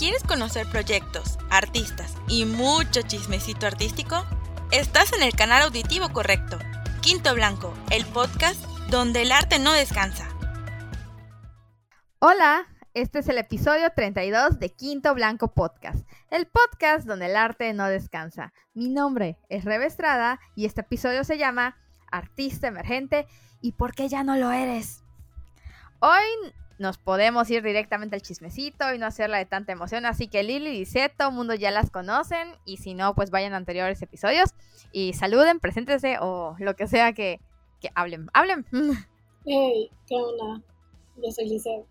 ¿Quieres conocer proyectos, artistas y mucho chismecito artístico? Estás en el canal auditivo correcto. Quinto Blanco, el podcast donde el arte no descansa. Hola, este es el episodio 32 de Quinto Blanco Podcast, el podcast donde el arte no descansa. Mi nombre es Rebe Estrada y este episodio se llama Artista Emergente y ¿por qué ya no lo eres? Hoy nos podemos ir directamente al chismecito y no hacerla de tanta emoción. Así que Lili y Zé, todo el mundo ya las conocen. Y si no, pues vayan a anteriores episodios y saluden, preséntense o lo que sea que, que hablen. Hablen. Hey, ¿qué onda? Yo soy Lizeth.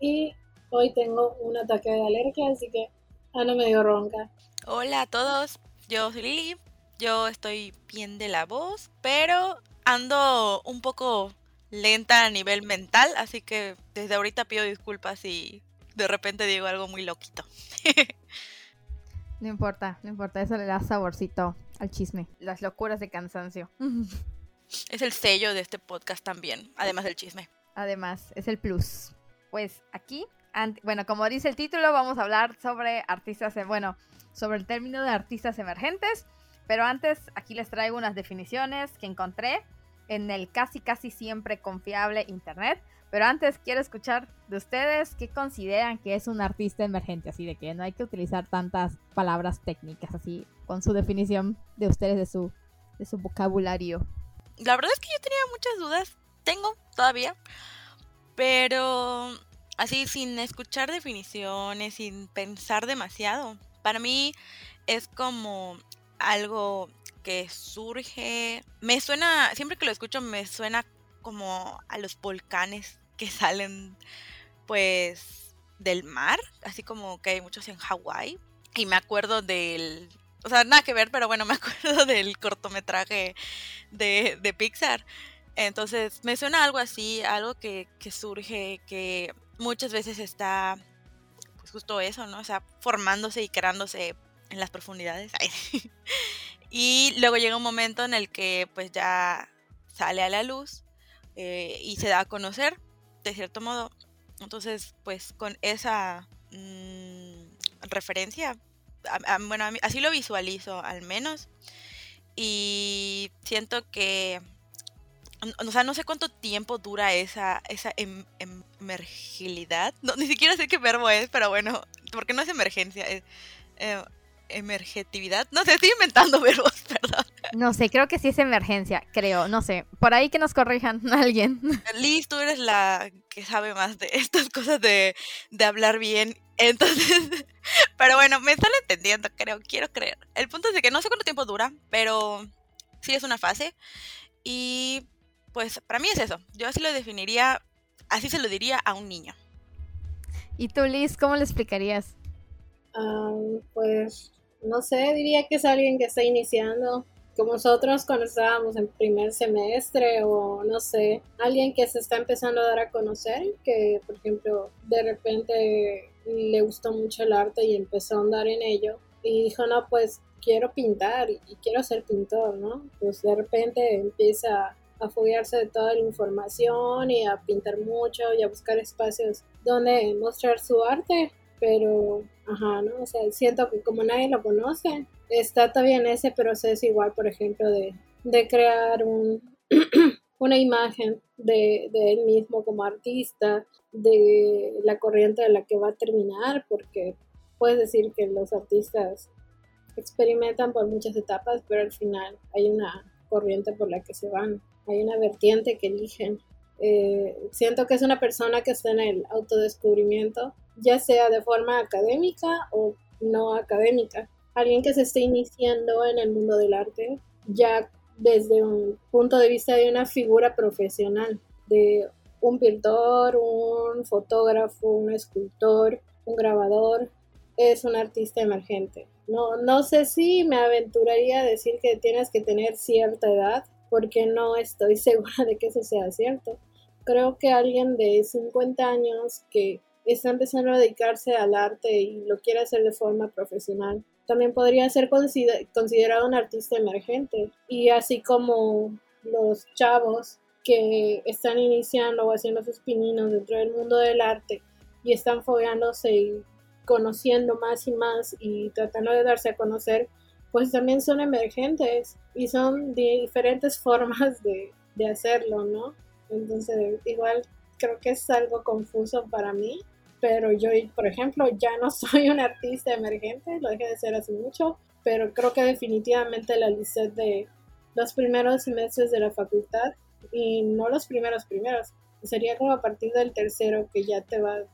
Y hoy tengo un ataque de alergia, así que Ana me dio ronca. Hola a todos, yo soy Lili. Yo estoy bien de la voz, pero ando un poco lenta a nivel mental, así que desde ahorita pido disculpas si de repente digo algo muy loquito. no importa, no importa, eso le da saborcito al chisme, las locuras de cansancio. es el sello de este podcast también, además del chisme. Además, es el plus. Pues aquí, bueno, como dice el título, vamos a hablar sobre artistas, bueno, sobre el término de artistas emergentes, pero antes aquí les traigo unas definiciones que encontré en el casi casi siempre confiable internet. Pero antes quiero escuchar de ustedes qué consideran que es un artista emergente, así de que no hay que utilizar tantas palabras técnicas, así con su definición de ustedes de su, de su vocabulario. La verdad es que yo tenía muchas dudas, tengo todavía, pero así sin escuchar definiciones, sin pensar demasiado. Para mí es como algo que surge, me suena, siempre que lo escucho me suena como a los volcanes que salen pues del mar, así como que hay muchos en Hawái. Y me acuerdo del, o sea, nada que ver, pero bueno, me acuerdo del cortometraje de, de Pixar. Entonces, me suena algo así, algo que, que surge, que muchas veces está, pues justo eso, ¿no? O sea, formándose y creándose en las profundidades. Y luego llega un momento en el que pues ya sale a la luz eh, y se da a conocer, de cierto modo. Entonces, pues con esa mm, referencia, bueno, así lo visualizo al menos. Y siento que, o sea, no sé cuánto tiempo dura esa, esa em, emergilidad. No, ni siquiera sé qué verbo es, pero bueno, porque no es emergencia. Es, eh, emergetividad. No sé, estoy inventando verbos, perdón. No sé, creo que sí es emergencia, creo, no sé. Por ahí que nos corrijan alguien. Liz, tú eres la que sabe más de estas cosas de, de hablar bien. Entonces, pero bueno, me están entendiendo, creo, quiero creer. El punto es que no sé cuánto tiempo dura, pero sí es una fase. Y pues para mí es eso. Yo así lo definiría, así se lo diría a un niño. ¿Y tú, Liz, cómo le explicarías? pues no sé, diría que es alguien que está iniciando, como nosotros cuando estábamos en primer semestre o no sé, alguien que se está empezando a dar a conocer, que por ejemplo de repente le gustó mucho el arte y empezó a andar en ello y dijo, no, pues quiero pintar y quiero ser pintor, ¿no? Pues de repente empieza a foguearse de toda la información y a pintar mucho y a buscar espacios donde mostrar su arte pero, ajá, ¿no? O sea, siento que como nadie lo conoce, está todavía en ese proceso igual, por ejemplo, de, de crear un, una imagen de, de, él mismo como artista, de la corriente de la que va a terminar, porque puedes decir que los artistas experimentan por muchas etapas, pero al final hay una corriente por la que se van, hay una vertiente que eligen. Eh, siento que es una persona que está en el autodescubrimiento ya sea de forma académica o no académica. Alguien que se esté iniciando en el mundo del arte, ya desde un punto de vista de una figura profesional, de un pintor, un fotógrafo, un escultor, un grabador, es un artista emergente. No, no sé si me aventuraría a decir que tienes que tener cierta edad, porque no estoy segura de que eso sea cierto. Creo que alguien de 50 años que está empezando a dedicarse al arte y lo quiere hacer de forma profesional, también podría ser considerado un artista emergente. Y así como los chavos que están iniciando o haciendo sus pininos dentro del mundo del arte y están fogueándose y conociendo más y más y tratando de darse a conocer, pues también son emergentes y son diferentes formas de, de hacerlo, ¿no? Entonces, igual creo que es algo confuso para mí, pero yo, por ejemplo, ya no soy un artista emergente, lo dejé de ser hace mucho, pero creo que definitivamente la lista de los primeros semestres de la facultad y no los primeros primeros, sería como a partir del tercero que ya te vas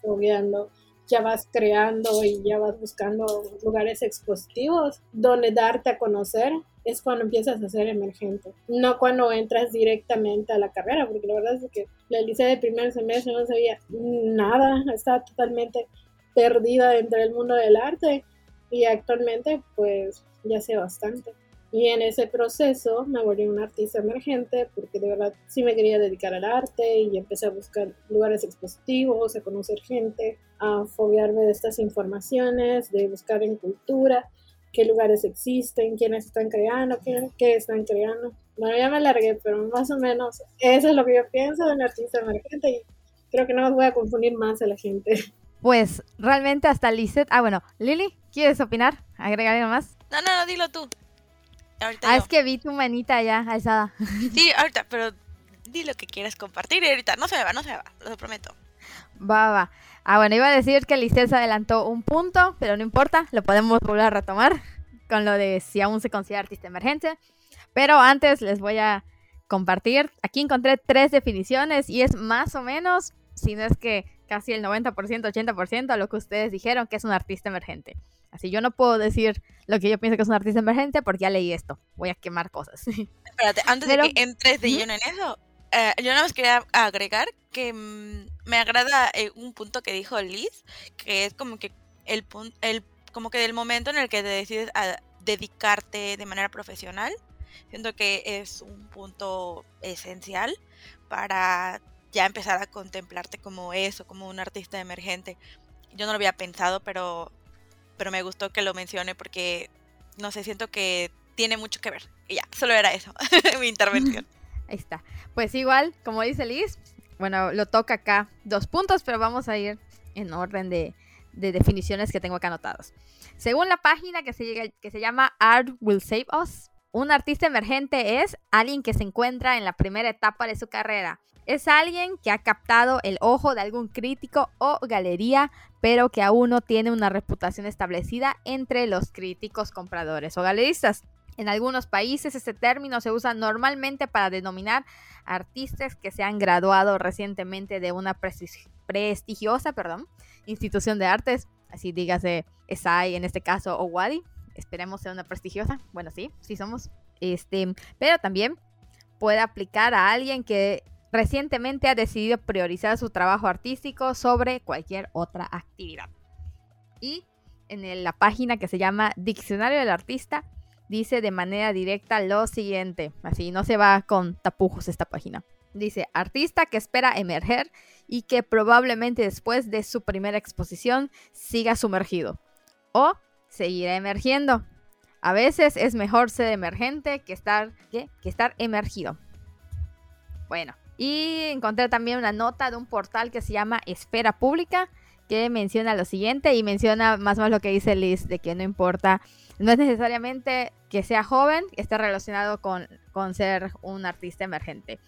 fogueando ya vas creando y ya vas buscando lugares expositivos donde darte a conocer es cuando empiezas a ser emergente, no cuando entras directamente a la carrera, porque la verdad es que la licea de primer semestre no sabía nada, estaba totalmente perdida dentro del mundo del arte y actualmente pues ya sé bastante. Y en ese proceso me volví un artista emergente porque de verdad sí me quería dedicar al arte y empecé a buscar lugares expositivos, a conocer gente, a foguearme de estas informaciones, de buscar en cultura qué lugares existen, quiénes están creando, qué, qué están creando. Bueno, ya me alargué, pero más o menos eso es lo que yo pienso de un artista emergente y creo que no voy a confundir más a la gente. Pues realmente hasta Lizeth. Ah, bueno, Lili, ¿quieres opinar? Agregar algo más. No, no, no, dilo tú ah, es que vi tu manita ya alzada. Sí, ahorita, pero di lo que quieras compartir y ahorita no se me va, no se me va, lo prometo. Va, va. Ah, bueno, iba a decir que Listel se adelantó un punto, pero no importa, lo podemos volver a retomar con lo de si aún se considera artista emergente. Pero antes les voy a compartir. Aquí encontré tres definiciones y es más o menos, si no es que casi el 90%, 80% lo que ustedes dijeron que es un artista emergente. Así yo no puedo decir lo que yo pienso que es un artista emergente porque ya leí esto. Voy a quemar cosas. Espérate, antes de que entres de lleno en eso, eh, yo nada más quería agregar que mm, me agrada eh, un punto que dijo Liz, que es como que el, el como que del momento en el que te decides a dedicarte de manera profesional, siento que es un punto esencial para ya empezar a contemplarte como eso, como un artista emergente. Yo no lo había pensado, pero pero me gustó que lo mencione porque, no sé, siento que tiene mucho que ver. Y ya, solo era eso, mi intervención. Ahí está. Pues igual, como dice Liz, bueno, lo toca acá dos puntos, pero vamos a ir en orden de, de definiciones que tengo acá anotados. Según la página que se, que se llama Art Will Save Us, un artista emergente es alguien que se encuentra en la primera etapa de su carrera, es alguien que ha captado el ojo de algún crítico o galería, pero que aún no tiene una reputación establecida entre los críticos, compradores o galeristas. En algunos países este término se usa normalmente para denominar artistas que se han graduado recientemente de una prestigiosa perdón, institución de artes, así dígase ESAI en este caso o WADI. Esperemos sea una prestigiosa. Bueno, sí, sí somos. Este, pero también puede aplicar a alguien que recientemente ha decidido priorizar su trabajo artístico sobre cualquier otra actividad. Y en la página que se llama Diccionario del Artista, dice de manera directa lo siguiente, así no se va con tapujos esta página. Dice, artista que espera emerger y que probablemente después de su primera exposición siga sumergido. O seguirá emergiendo. A veces es mejor ser emergente que estar, que estar emergido. Bueno, y encontré también una nota de un portal que se llama Esfera Pública, que menciona lo siguiente y menciona más o menos lo que dice Liz, de que no importa, no es necesariamente que sea joven, esté relacionado con, con ser un artista emergente.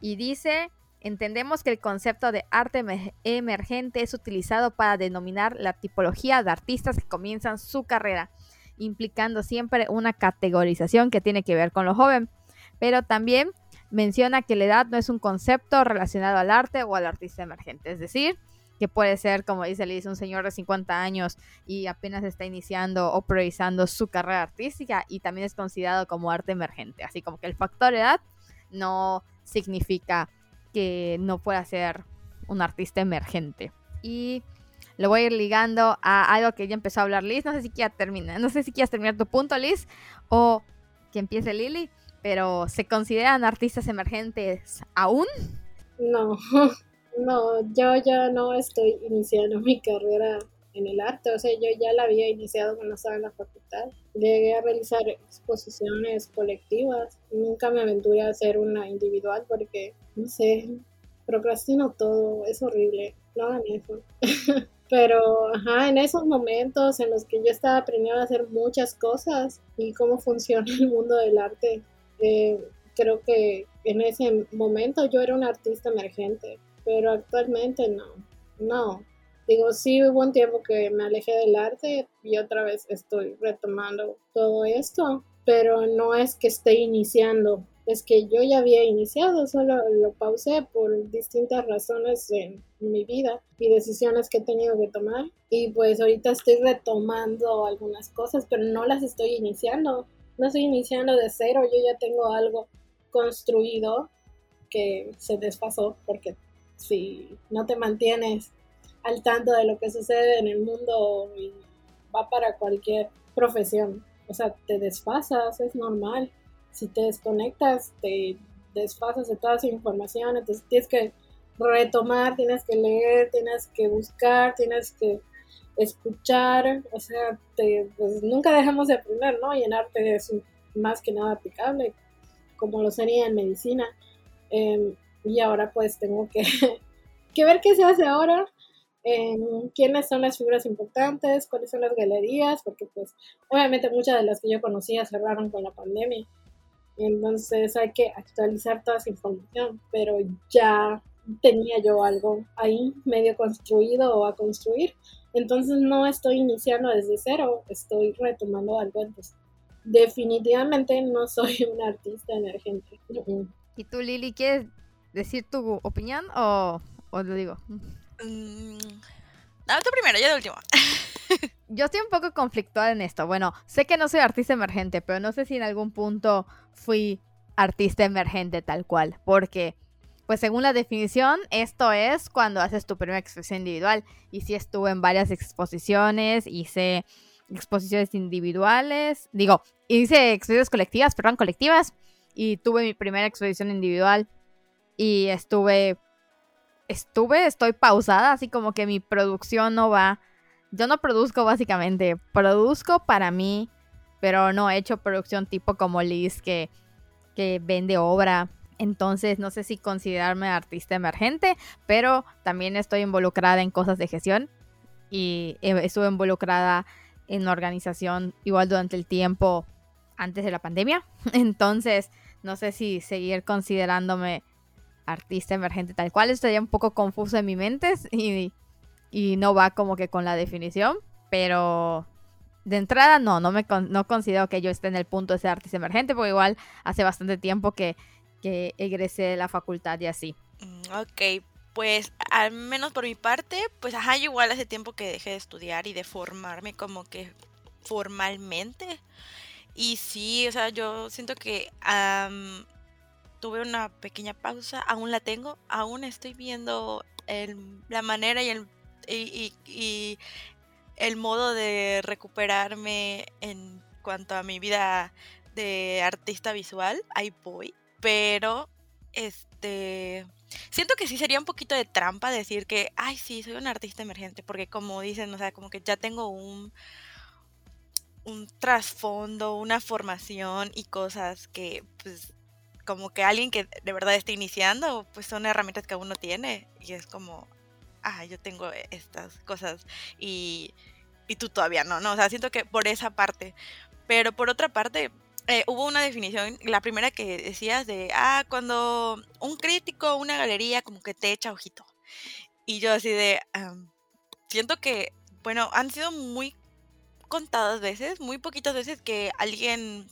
Y dice, entendemos que el concepto de arte emergente es utilizado para denominar la tipología de artistas que comienzan su carrera, implicando siempre una categorización que tiene que ver con lo joven, pero también menciona que la edad no es un concepto relacionado al arte o al artista emergente, es decir, que puede ser, como dice Liz, un señor de 50 años y apenas está iniciando o priorizando su carrera artística y también es considerado como arte emergente. Así como que el factor edad no significa que no pueda ser un artista emergente. Y lo voy a ir ligando a algo que ya empezó a hablar Liz. No sé si quieras terminar, no sé si quieres terminar tu punto, Liz, o que empiece Lili pero ¿se consideran artistas emergentes aún? No, no, yo ya no estoy iniciando mi carrera en el arte, o sea, yo ya la había iniciado cuando estaba en la facultad. Llegué a realizar exposiciones colectivas, nunca me aventuré a hacer una individual porque, no sé, procrastino todo, es horrible, no hagan. Pero, ajá, en esos momentos en los que yo estaba aprendiendo a hacer muchas cosas y cómo funciona el mundo del arte, eh, creo que en ese momento yo era un artista emergente, pero actualmente no, no. Digo, sí hubo un tiempo que me alejé del arte y otra vez estoy retomando todo esto, pero no es que esté iniciando, es que yo ya había iniciado, solo lo pausé por distintas razones en mi vida y decisiones que he tenido que tomar. Y pues ahorita estoy retomando algunas cosas, pero no las estoy iniciando. No estoy iniciando de cero, yo ya tengo algo construido que se desfasó porque si no te mantienes al tanto de lo que sucede en el mundo y va para cualquier profesión, o sea, te desfasas, es normal si te desconectas, te desfasas de toda esa información, entonces tienes que retomar, tienes que leer, tienes que buscar, tienes que escuchar, o sea, te, pues nunca dejamos de aprender, ¿no? Y en arte es más que nada aplicable, como lo sería en medicina. Em, y ahora pues tengo que, que ver qué se hace ahora, quiénes son las figuras importantes, cuáles son las galerías, porque pues obviamente muchas de las que yo conocía cerraron con la pandemia. Entonces hay que actualizar toda esa información, pero ya tenía yo algo ahí medio construido o a construir. Entonces no estoy iniciando desde cero, estoy retomando algo. Entonces, definitivamente no soy un artista emergente. ¿Y tú, Lili, quieres decir tu opinión o, o lo digo? Mm, no, tú primero, yo de último. yo estoy un poco conflictuada en esto. Bueno, sé que no soy artista emergente, pero no sé si en algún punto fui artista emergente tal cual, porque pues según la definición, esto es cuando haces tu primera exposición individual. Y sí estuve en varias exposiciones, hice exposiciones individuales, digo, hice exposiciones colectivas, perdón, colectivas, y tuve mi primera exposición individual y estuve, estuve, estoy pausada, así como que mi producción no va, yo no produzco básicamente, produzco para mí pero no he hecho producción tipo como Liz que, que vende obra. Entonces no sé si considerarme artista emergente, pero también estoy involucrada en cosas de gestión y estuve involucrada en organización igual durante el tiempo antes de la pandemia. Entonces no sé si seguir considerándome artista emergente tal cual. Estaría un poco confuso en mi mente y, y no va como que con la definición, pero de entrada no, no me no considero que yo esté en el punto de ser artista emergente, porque igual hace bastante tiempo que, que egresé de la facultad y así. Mm, ok, pues al menos por mi parte, pues ajá, igual hace tiempo que dejé de estudiar y de formarme como que formalmente. Y sí, o sea, yo siento que tuve una pequeña pausa, aún la tengo, aún estoy viendo el, la manera y el y, el modo de recuperarme en cuanto a mi vida de artista visual, ahí voy. Pero, este, siento que sí sería un poquito de trampa decir que, ay, sí, soy un artista emergente, porque como dicen, o sea, como que ya tengo un, un trasfondo, una formación y cosas que, pues, como que alguien que de verdad esté iniciando, pues son herramientas que uno tiene y es como, ah, yo tengo estas cosas y, tú todavía no, ¿no? O sea, siento que por esa parte. Pero por otra parte, eh, hubo una definición, la primera que decías de, ah, cuando un crítico, una galería, como que te echa ojito. Y yo así de, siento que, bueno, han sido muy contadas veces, muy poquitas veces que alguien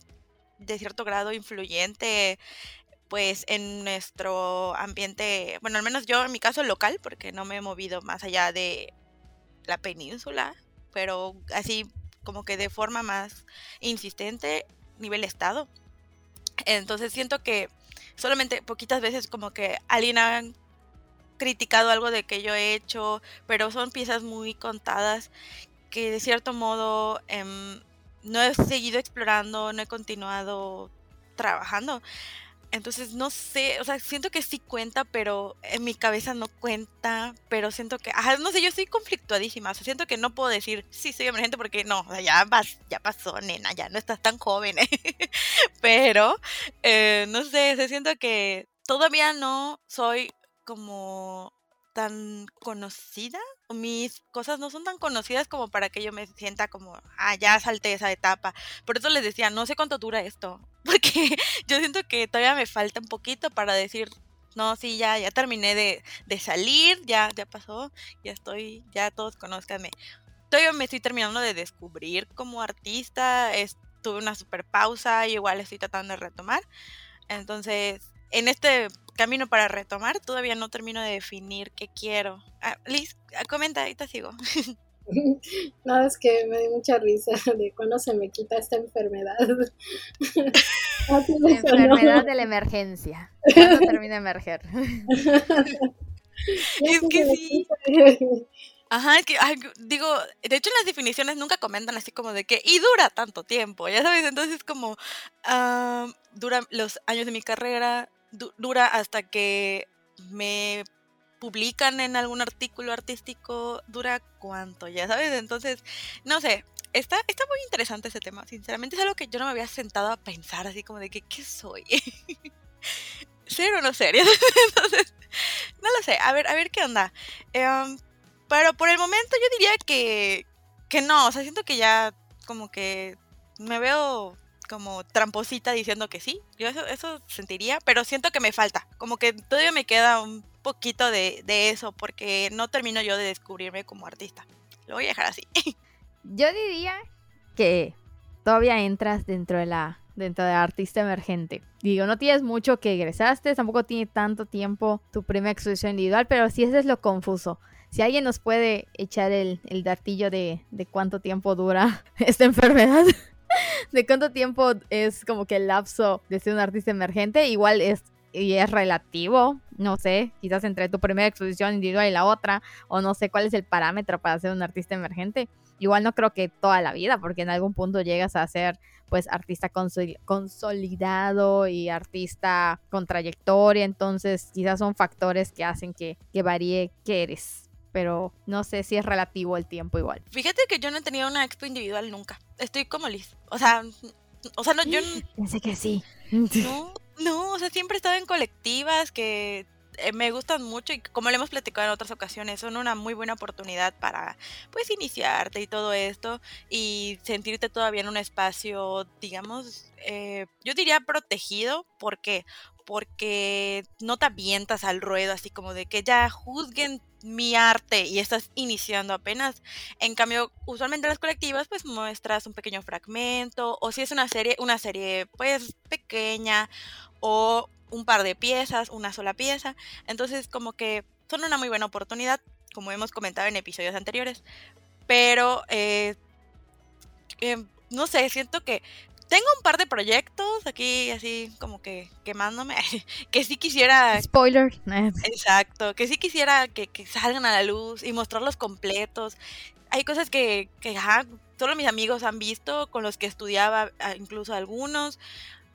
de cierto grado influyente pues en nuestro ambiente, bueno, al menos yo en mi caso local, porque no me he movido más allá de la península, pero así como que de forma más insistente, nivel estado. Entonces siento que solamente poquitas veces como que alguien ha criticado algo de que yo he hecho, pero son piezas muy contadas que de cierto modo em, no he seguido explorando, no he continuado trabajando. Entonces, no sé, o sea, siento que sí cuenta, pero en mi cabeza no cuenta, pero siento que, ajá, no sé, yo estoy conflictuadísima, o sea, siento que no puedo decir, sí, soy emergente porque no, o sea, ya, vas, ya pasó, nena, ya no estás tan joven, pero, eh, no sé, siento que todavía no soy como tan conocida, mis cosas no son tan conocidas como para que yo me sienta como, ah, ya salté esa etapa. Por eso les decía, no sé cuánto dura esto, porque yo siento que todavía me falta un poquito para decir, no, sí, ya, ya terminé de, de salir, ya, ya pasó, ya estoy, ya todos conozcanme. Todavía me estoy terminando de descubrir como artista, tuve una super pausa y igual estoy tratando de retomar. Entonces, en este camino para retomar, todavía no termino de definir qué quiero. Ah, Liz, ah, comenta, ahorita sigo. No, es que me dio mucha risa de cuando se me quita esta enfermedad. enfermedad de la emergencia. ¿Cuándo termina de emerger? es que sí. Ajá, es que, digo, de hecho en las definiciones nunca comentan así como de que, y dura tanto tiempo, ya sabes, entonces como, uh, dura los años de mi carrera, dura hasta que me publican en algún artículo artístico, dura cuánto, ya sabes, entonces, no sé, está, está muy interesante ese tema, sinceramente es algo que yo no me había sentado a pensar así como de que, ¿qué soy? ¿Ser o no ser? entonces, no lo sé, a ver, a ver qué onda. Em, pero por el momento yo diría que, que no, o sea, siento que ya como que me veo como tramposita diciendo que sí. Yo eso, sentiría, pero siento que me falta. Como que todavía me queda un poquito de, de eso porque no termino yo de descubrirme como artista. Lo voy a dejar así. Yo diría que todavía entras dentro de la dentro de artista emergente. Digo, no tienes mucho que egresaste, tampoco tiene tanto tiempo tu primera exposición individual, pero sí ese es lo confuso. Si alguien nos puede echar el, el datillo de, de cuánto tiempo dura esta enfermedad, de cuánto tiempo es como que el lapso de ser un artista emergente, igual es y es relativo, no sé, quizás entre tu primera exposición individual y la otra, o no sé cuál es el parámetro para ser un artista emergente. Igual no creo que toda la vida, porque en algún punto llegas a ser pues artista consolidado y artista con trayectoria, entonces quizás son factores que hacen que, varíe qué eres pero no sé si es relativo el tiempo igual. Fíjate que yo no he tenido una expo individual nunca. Estoy como Liz. O sea, o sea, no, yo... Pensé que sí. No, no, o sea, siempre he estado en colectivas que eh, me gustan mucho y como le hemos platicado en otras ocasiones, son una muy buena oportunidad para pues iniciarte y todo esto y sentirte todavía en un espacio, digamos, eh, yo diría protegido, ¿por qué? Porque no te avientas al ruedo así como de que ya juzguen mi arte y estás iniciando apenas. En cambio, usualmente en las colectivas pues muestras un pequeño fragmento o si es una serie, una serie pues pequeña o un par de piezas, una sola pieza. Entonces como que son una muy buena oportunidad, como hemos comentado en episodios anteriores. Pero, eh, em, no sé, siento que tengo un par de proyectos aquí así como que quemándome, que sí quisiera... Spoiler. Exacto, que sí quisiera que, salgan a la luz y mostrarlos completos. Hay cosas que, que solo mis amigos han visto, con los que estudiaba incluso algunos.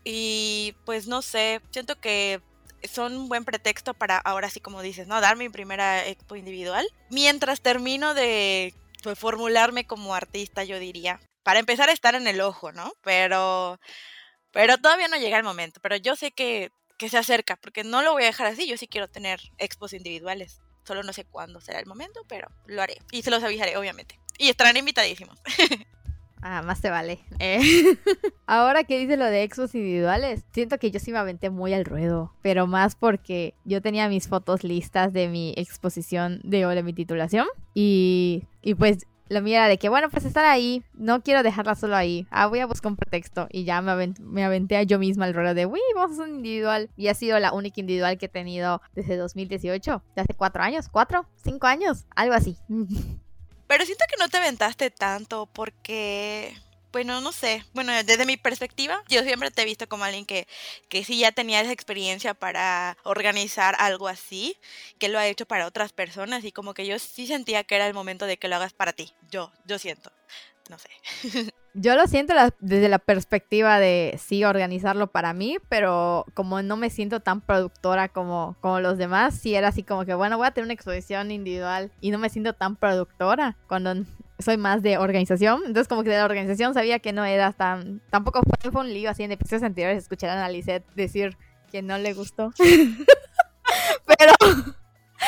Y pues no sé, siento que son un buen pretexto para ahora sí como dices, ¿no? Dar mi primera expo individual. Mientras termino de pues, formularme como artista, yo diría. Para empezar a estar en el ojo, ¿no? Pero, pero todavía no llega el momento. Pero yo sé que, que se acerca, porque no lo voy a dejar así. Yo sí quiero tener expos individuales. Solo no sé cuándo será el momento, pero lo haré. Y se los avisaré, obviamente. Y estarán invitadísimos. Ah, más te vale. Eh. Ahora que dice lo de expos individuales, siento que yo sí me aventé muy al ruedo, pero más porque yo tenía mis fotos listas de mi exposición de, de mi titulación y, y pues la mía era de que, bueno, pues estar ahí, no quiero dejarla solo ahí. Ah, voy a buscar un pretexto. Y ya me, aventé, a yo misma el rollo de, uy, vamos a un individual. Y ha sido la única individual que he tenido desde 2018, de hace cuatro años, cuatro, cinco años, algo así. Pero siento que no te aventaste tanto porque bueno, no sé, bueno, desde mi perspectiva, yo siempre te he visto como alguien que, que sí ya tenía esa experiencia para organizar algo así, que lo ha hecho para otras personas y como que yo sí sentía que era el momento de que lo hagas para ti, yo, yo siento, no sé. Yo lo siento desde la perspectiva de sí organizarlo para mí, pero como no me siento tan productora como, como los demás, sí era así como que, bueno, voy a tener una exposición individual y no me siento tan productora cuando soy más de organización. Entonces, como que de la organización sabía que no era tan. Tampoco fue, fue un lío así en episodios anteriores escuchar a Lisette decir que no le gustó. pero.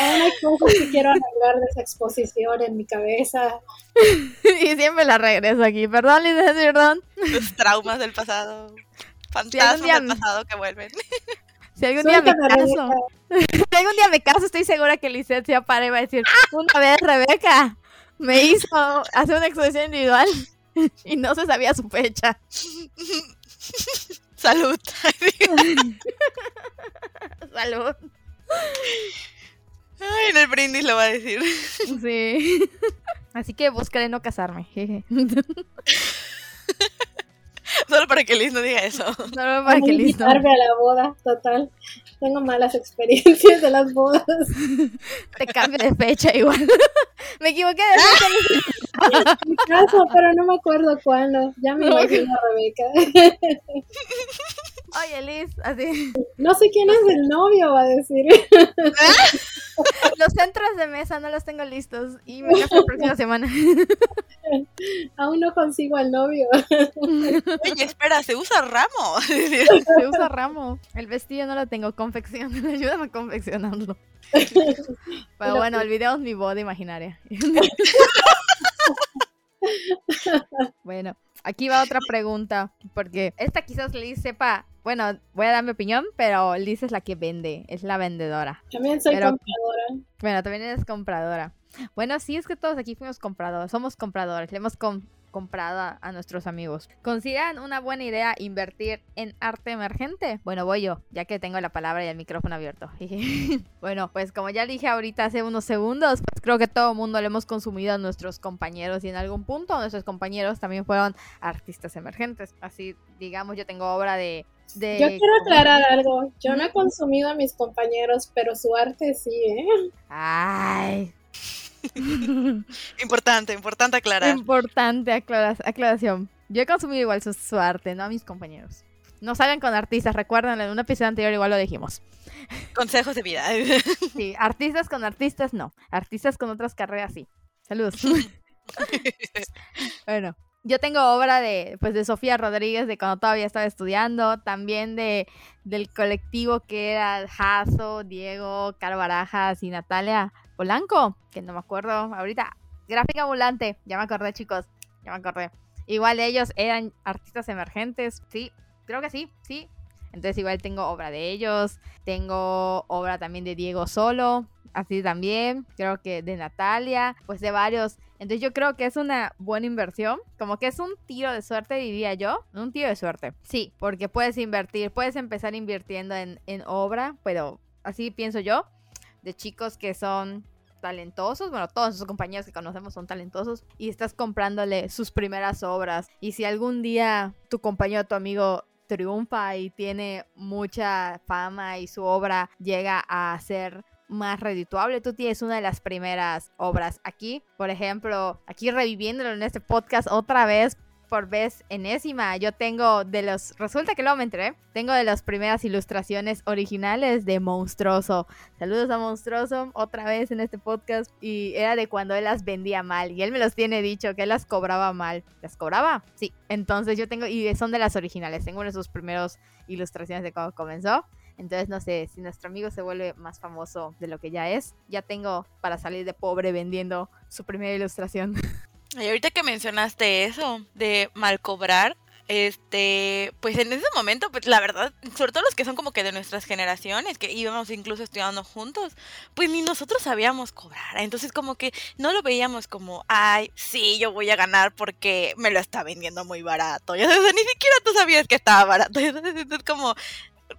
Aún hay cosas que quiero arreglar de esa exposición en mi cabeza. y siempre la regreso aquí. Perdón, Liz, perdón. Los traumas del pasado. Fantasmas día- del pasado que vuelven. Si algún día me caso, si algún día me caso, estoy segura que Lisette se para y va a decir, una vez Rebeca me hizo hacer una exposición individual y no se sabía su fecha. Salud. Salud. Ay, en el brindis lo va a decir. Sí. Así que buscaré no casarme. jeje. Solo para que Liz no diga eso. Solo para No que listo. invitarme a la boda, total. Tengo malas experiencias de las bodas. Te cambio de fecha igual. Me equivoqué de fecha. Mi caso, pero no me acuerdo cuándo. Ya me imagino a Rebeca. Oye, Liz, así. No sé quién es el novio, va a decir. Los centros de mesa no los tengo listos y me caso la próxima semana. Aún no consigo al novio. Oye, espera, se usa ramo. Se usa ramo. El vestido no lo tengo, confección. Ayúdame a confeccionarlo. Pero bueno, olvidemos mi boda imaginaria. bueno, aquí va otra pregunta. Porque esta quizás Liz sepa. Bueno, voy a dar mi opinión, pero Liz es la que vende, es la vendedora. También soy Pero- compradora. Bueno, también eres compradora. Bueno, sí, es que todos aquí fuimos compradores, somos compradores, le hemos com- comprado a, a nuestros amigos. ¿Consideran una buena idea invertir en arte emergente? Bueno, voy yo, ya que tengo la palabra y el micrófono abierto. bueno, pues como ya dije ahorita hace unos segundos, pues creo que todo el mundo lo hemos consumido a nuestros compañeros y en algún punto nuestros compañeros también fueron artistas emergentes. Así, digamos, yo tengo obra de... de Yo quiero aclarar algo. Yo no he consumido a mis compañeros, pero su arte sí, ¿eh? Ay. Importante, importante aclarar. Importante aclara- aclaración. Yo he consumido igual su, su arte, no a mis compañeros. No salgan con artistas, recuerden, en un episodio anterior igual lo dijimos. Consejos de vida. Sí, artistas con artistas no. Artistas con otras carreras sí. Saludos. bueno, yo tengo obra de, pues, de Sofía Rodríguez de cuando todavía estaba estudiando, también de del colectivo que era Jaso, Diego, Caro Barajas y Natalia Polanco, que no me acuerdo ahorita. Gráfica ambulante, ya me acordé, chicos, ya me acordé. Igual ellos eran artistas emergentes, sí, creo que sí, sí. Entonces igual tengo obra de ellos, tengo obra también de Diego Solo, así también, creo que de Natalia, pues de varios. Entonces yo creo que es una buena inversión, como que es un tiro de suerte, diría yo, un tiro de suerte. Sí, porque puedes invertir, puedes empezar invirtiendo en, en obra, pero así pienso yo, de chicos que son talentosos, bueno, todos sus compañeros que conocemos son talentosos y estás comprándole sus primeras obras y si algún día tu compañero, tu amigo triunfa y tiene mucha fama y su obra llega a ser más redituable, tú tienes una de las primeras obras aquí, por ejemplo, aquí reviviéndolo en este podcast otra vez por vez enésima. Yo tengo de los, resulta que luego me tengo de las primeras ilustraciones originales de Monstruoso. Saludos a Monstruoso otra vez en este podcast y era de cuando él las vendía mal y él me los tiene dicho que él las cobraba mal. ¿Las cobraba? Sí. Entonces yo tengo, y son de las originales, tengo una de sus primeros ilustraciones de cuando comenzó. Entonces, no sé, si nuestro amigo se vuelve más famoso de lo que ya es, ya tengo para salir de pobre vendiendo su primera ilustración. Y ahorita que mencionaste eso de mal cobrar, este, pues en ese momento, pues la verdad, sobre todo los que son como que de nuestras generaciones, que íbamos incluso estudiando juntos, pues ni nosotros sabíamos cobrar. Entonces como que no lo veíamos como, ay, sí, yo voy a ganar porque me lo está vendiendo muy barato. Ya sabes, ni siquiera tú sabías que estaba barato. Entonces es como,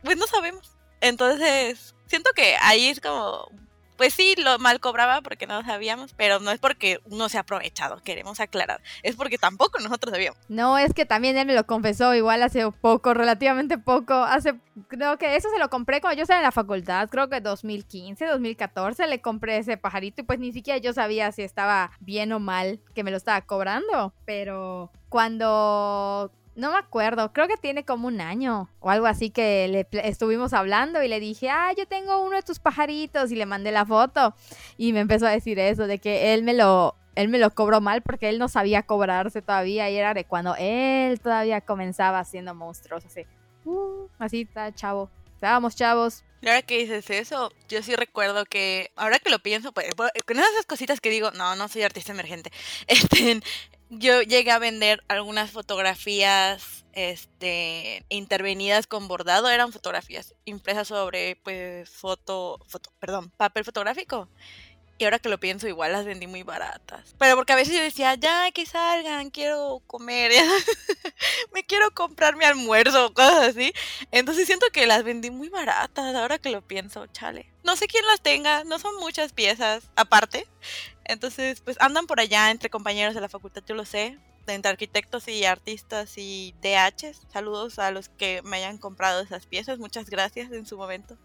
pues no sabemos. Entonces, siento que ahí es como, pues sí, lo mal cobraba porque no lo sabíamos, pero no es porque uno se ha aprovechado, queremos aclarar, es porque tampoco nosotros sabíamos. No, es que también él me lo confesó igual hace poco, relativamente poco. Hace, creo que eso se lo compré cuando yo estaba en la facultad, creo que 2015, 2014 le compré ese pajarito y pues ni siquiera yo sabía si estaba bien o mal que me lo estaba cobrando. Pero cuando no me acuerdo, creo que tiene como un año o algo así que le estuvimos hablando y le dije, ah, yo tengo uno de tus pajaritos y le mandé la foto y me empezó a decir eso, de que él me lo, él me lo cobró mal porque él no sabía cobrarse todavía y era de cuando él todavía comenzaba siendo monstruoso, así, uh, así está chavo. Estábamos chavos, ahora que dices eso, yo sí recuerdo que, ahora que lo pienso, pues, con esas cositas que digo, no, no soy artista emergente, este, yo llegué a vender algunas fotografías este intervenidas con bordado eran fotografías impresas sobre pues foto, foto perdón papel fotográfico y ahora que lo pienso, igual las vendí muy baratas. Pero porque a veces yo decía, ya que salgan, quiero comer, me quiero comprar mi almuerzo, cosas así. Entonces siento que las vendí muy baratas, ahora que lo pienso, chale. No sé quién las tenga, no son muchas piezas aparte. Entonces, pues andan por allá entre compañeros de la facultad, yo lo sé, entre arquitectos y artistas y DH. Saludos a los que me hayan comprado esas piezas, muchas gracias en su momento.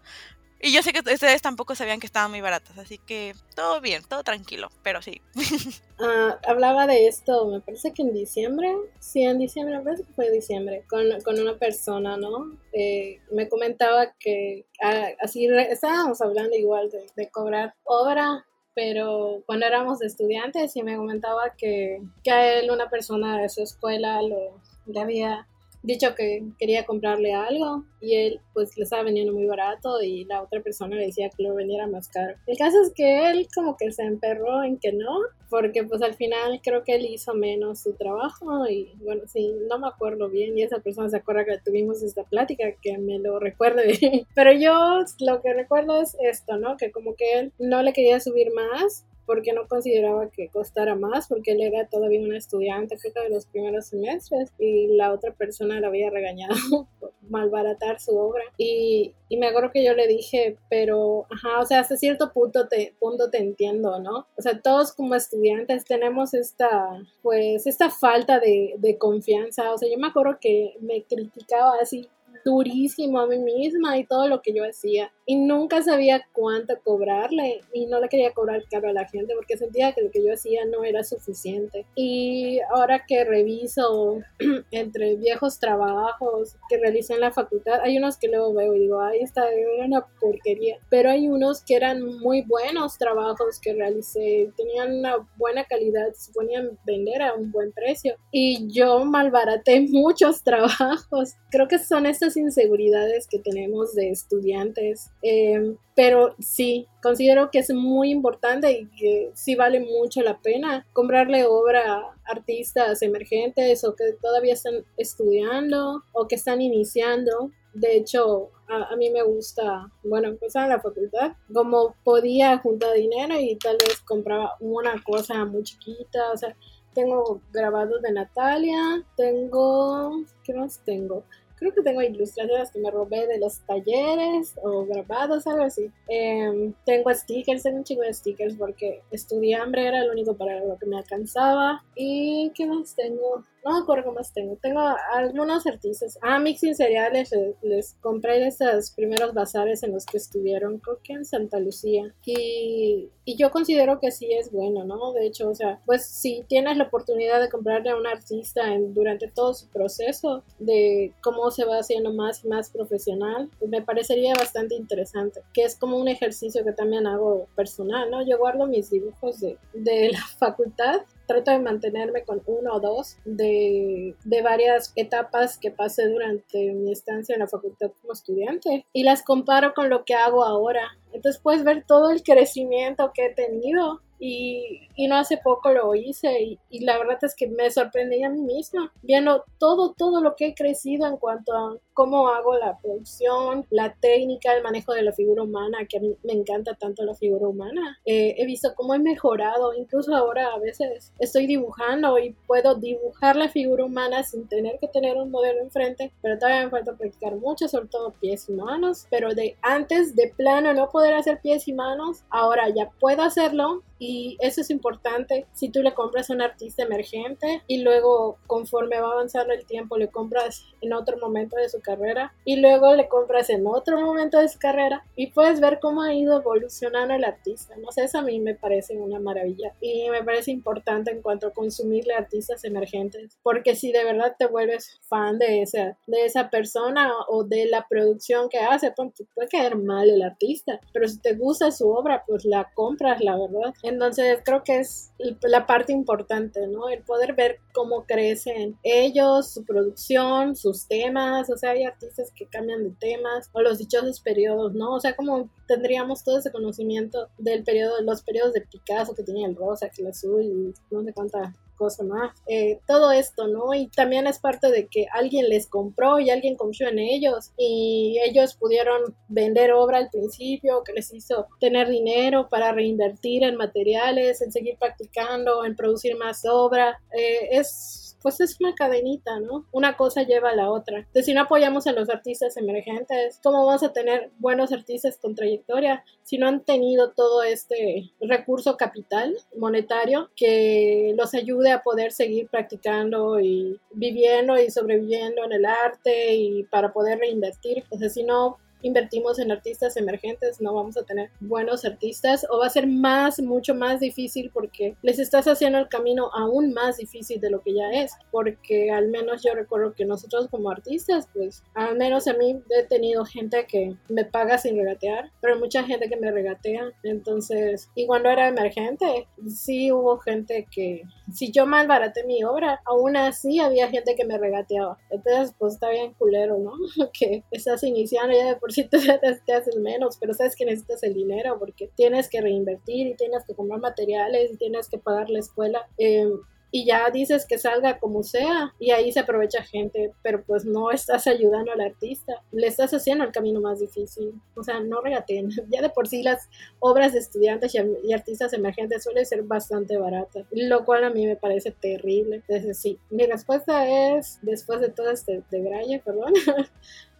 Y yo sé que ustedes tampoco sabían que estaban muy baratas, así que todo bien, todo tranquilo, pero sí. Ah, hablaba de esto, me parece que en diciembre, sí, en diciembre, me parece que fue diciembre, con, con una persona, ¿no? Eh, me comentaba que ah, así estábamos hablando igual de, de, cobrar obra, pero cuando éramos estudiantes y me comentaba que, que a él una persona de su escuela lo, le había dicho que quería comprarle algo y él pues le estaba vendiendo muy barato y la otra persona le decía que lo vendiera más caro. El caso es que él como que se emperró en que no, porque pues al final creo que él hizo menos su trabajo y bueno, sí, no me acuerdo bien y esa persona se acuerda que tuvimos esta plática que me lo recuerde. Pero yo lo que recuerdo es esto, ¿no? Que como que él no le quería subir más porque no consideraba que costara más, porque él era todavía un estudiante, creo que de los primeros semestres, y la otra persona la había regañado por malbaratar su obra. Y, y, me acuerdo que yo le dije, pero, ajá, o sea, hasta cierto punto te, punto te entiendo, ¿no? O sea, todos como estudiantes tenemos esta, pues, esta falta de, de confianza. O sea, yo me acuerdo que me criticaba así durísimo a mí misma y todo lo que yo hacía. Y nunca sabía cuánto cobrarle y no le quería cobrar caro a la gente porque sentía que lo que yo hacía no era suficiente. Y ahora que reviso entre viejos trabajos que realicé en la facultad, hay unos que luego veo y digo, ay, esta era una porquería. Pero hay unos que eran muy buenos trabajos que realicé, tenían una buena calidad, se ponían vender a un buen precio. Y yo malbaraté muchos trabajos. Creo que son estas inseguridades que tenemos de estudiantes. Em, pero sí, considero que es muy importante y que sí vale mucho la pena comprarle obra a artistas emergentes o que todavía están estudiando o que están iniciando. De hecho, a, mí me gusta, bueno, empezar en la facultad, como podía juntar dinero y tal vez compraba una cosa muy chiquita, o sea, tengo grabados de Natalia, tengo, ¿qué más tengo? Creo que tengo ilustraciones que me robé de los talleres o grabados, algo así. Em, tengo stickers, tengo un chingo de stickers porque estudié hambre, era lo único para lo que me alcanzaba. ¿Y qué más tengo? No me acuerdo más tengo. Tengo algunos artistas. Ah, Mixing Cereales les, compré esos primeros bazares en los que estuvieron, creo que en Santa Lucía. Y, y, yo considero que sí es bueno, ¿no? De hecho, o sea, pues si tienes la oportunidad de comprarle a un artista en, durante todo su proceso de cómo se va haciendo más y más profesional, pues me parecería bastante interesante. Que es como un ejercicio que también hago personal, ¿no? Yo guardo mis dibujos de, de la facultad trato de mantenerme con uno o dos de, de, varias etapas que pasé durante mi estancia en la facultad como estudiante y las comparo con lo que hago ahora. Entonces puedes ver todo el crecimiento que he tenido y, y, no hace poco lo hice y, y, la verdad es que me sorprendí a mí misma viendo todo, todo lo que he crecido en cuanto a cómo hago la producción, la técnica, el manejo de la figura humana, que a mí me encanta tanto la figura humana. Eh, he visto cómo he mejorado, incluso ahora a veces estoy dibujando y puedo dibujar la figura humana sin tener que tener un modelo enfrente, pero todavía me falta practicar mucho, sobre todo pies y manos, pero de antes de plano no poder hacer pies y manos, ahora ya puedo hacerlo y eso es importante si tú le compras a un artista emergente y luego conforme va avanzando el tiempo le compras en otro momento de su carrera y luego le compras en otro momento de su carrera y puedes ver cómo ha ido evolucionando el artista. No sé, eso a mí me parece una maravilla y me parece importante en cuanto a consumirle artistas emergentes porque si de verdad te vuelves fan de esa, de esa persona o de la producción que hace, pues puede caer mal el artista, pero si te gusta su obra, pues la compras, la verdad. Entonces creo que es la parte importante, ¿no? El poder ver cómo crecen ellos, su producción, sus temas, o sea, hay artistas que cambian de temas, o los dichosos periodos, ¿no? O sea, como tendríamos todo ese conocimiento del periodo, los periodos de Picasso que tenía el rosa, que el azul, y no sé cuánta cosa más. Eh, todo esto, ¿no? Y también es parte de que alguien les compró y alguien confió en ellos y ellos pudieron vender obra al principio, que les hizo tener dinero para reinvertir en materiales, en seguir practicando, en producir más obra. Eh, es pues es una cadenita, ¿no? Una cosa lleva a la otra. Entonces, si no apoyamos a los artistas emergentes, ¿cómo vamos a tener buenos artistas con trayectoria si no han tenido todo este recurso capital monetario que los ayude a poder seguir practicando y viviendo y sobreviviendo en el arte y para poder reinvertir? Entonces, si no invertimos en artistas emergentes, no vamos a tener buenos artistas o va a ser más, mucho más difícil porque les estás haciendo el camino aún más difícil de lo que ya es, porque al menos yo recuerdo que nosotros como artistas, pues al menos a mí he tenido gente que me paga sin regatear, pero mucha gente que me regatea, entonces, y cuando era emergente, sí hubo gente que, si yo malbaraté mi obra, aún así había gente que me regateaba, entonces pues está bien culero, ¿no? que estás iniciando ya de por si te, te, haces menos, pero sabes que necesitas el dinero porque tienes que reinvertir y tienes que comprar materiales y tienes que pagar la escuela. Em, y ya dices que salga como sea y ahí se aprovecha gente, pero pues no estás ayudando al artista, le estás haciendo el camino más difícil, o sea, no regateen, ya de por sí las obras de estudiantes y, artistas emergentes suelen ser bastante baratas, lo cual a mí me parece terrible, entonces sí, mi respuesta es, después de todo este de Braille, perdón,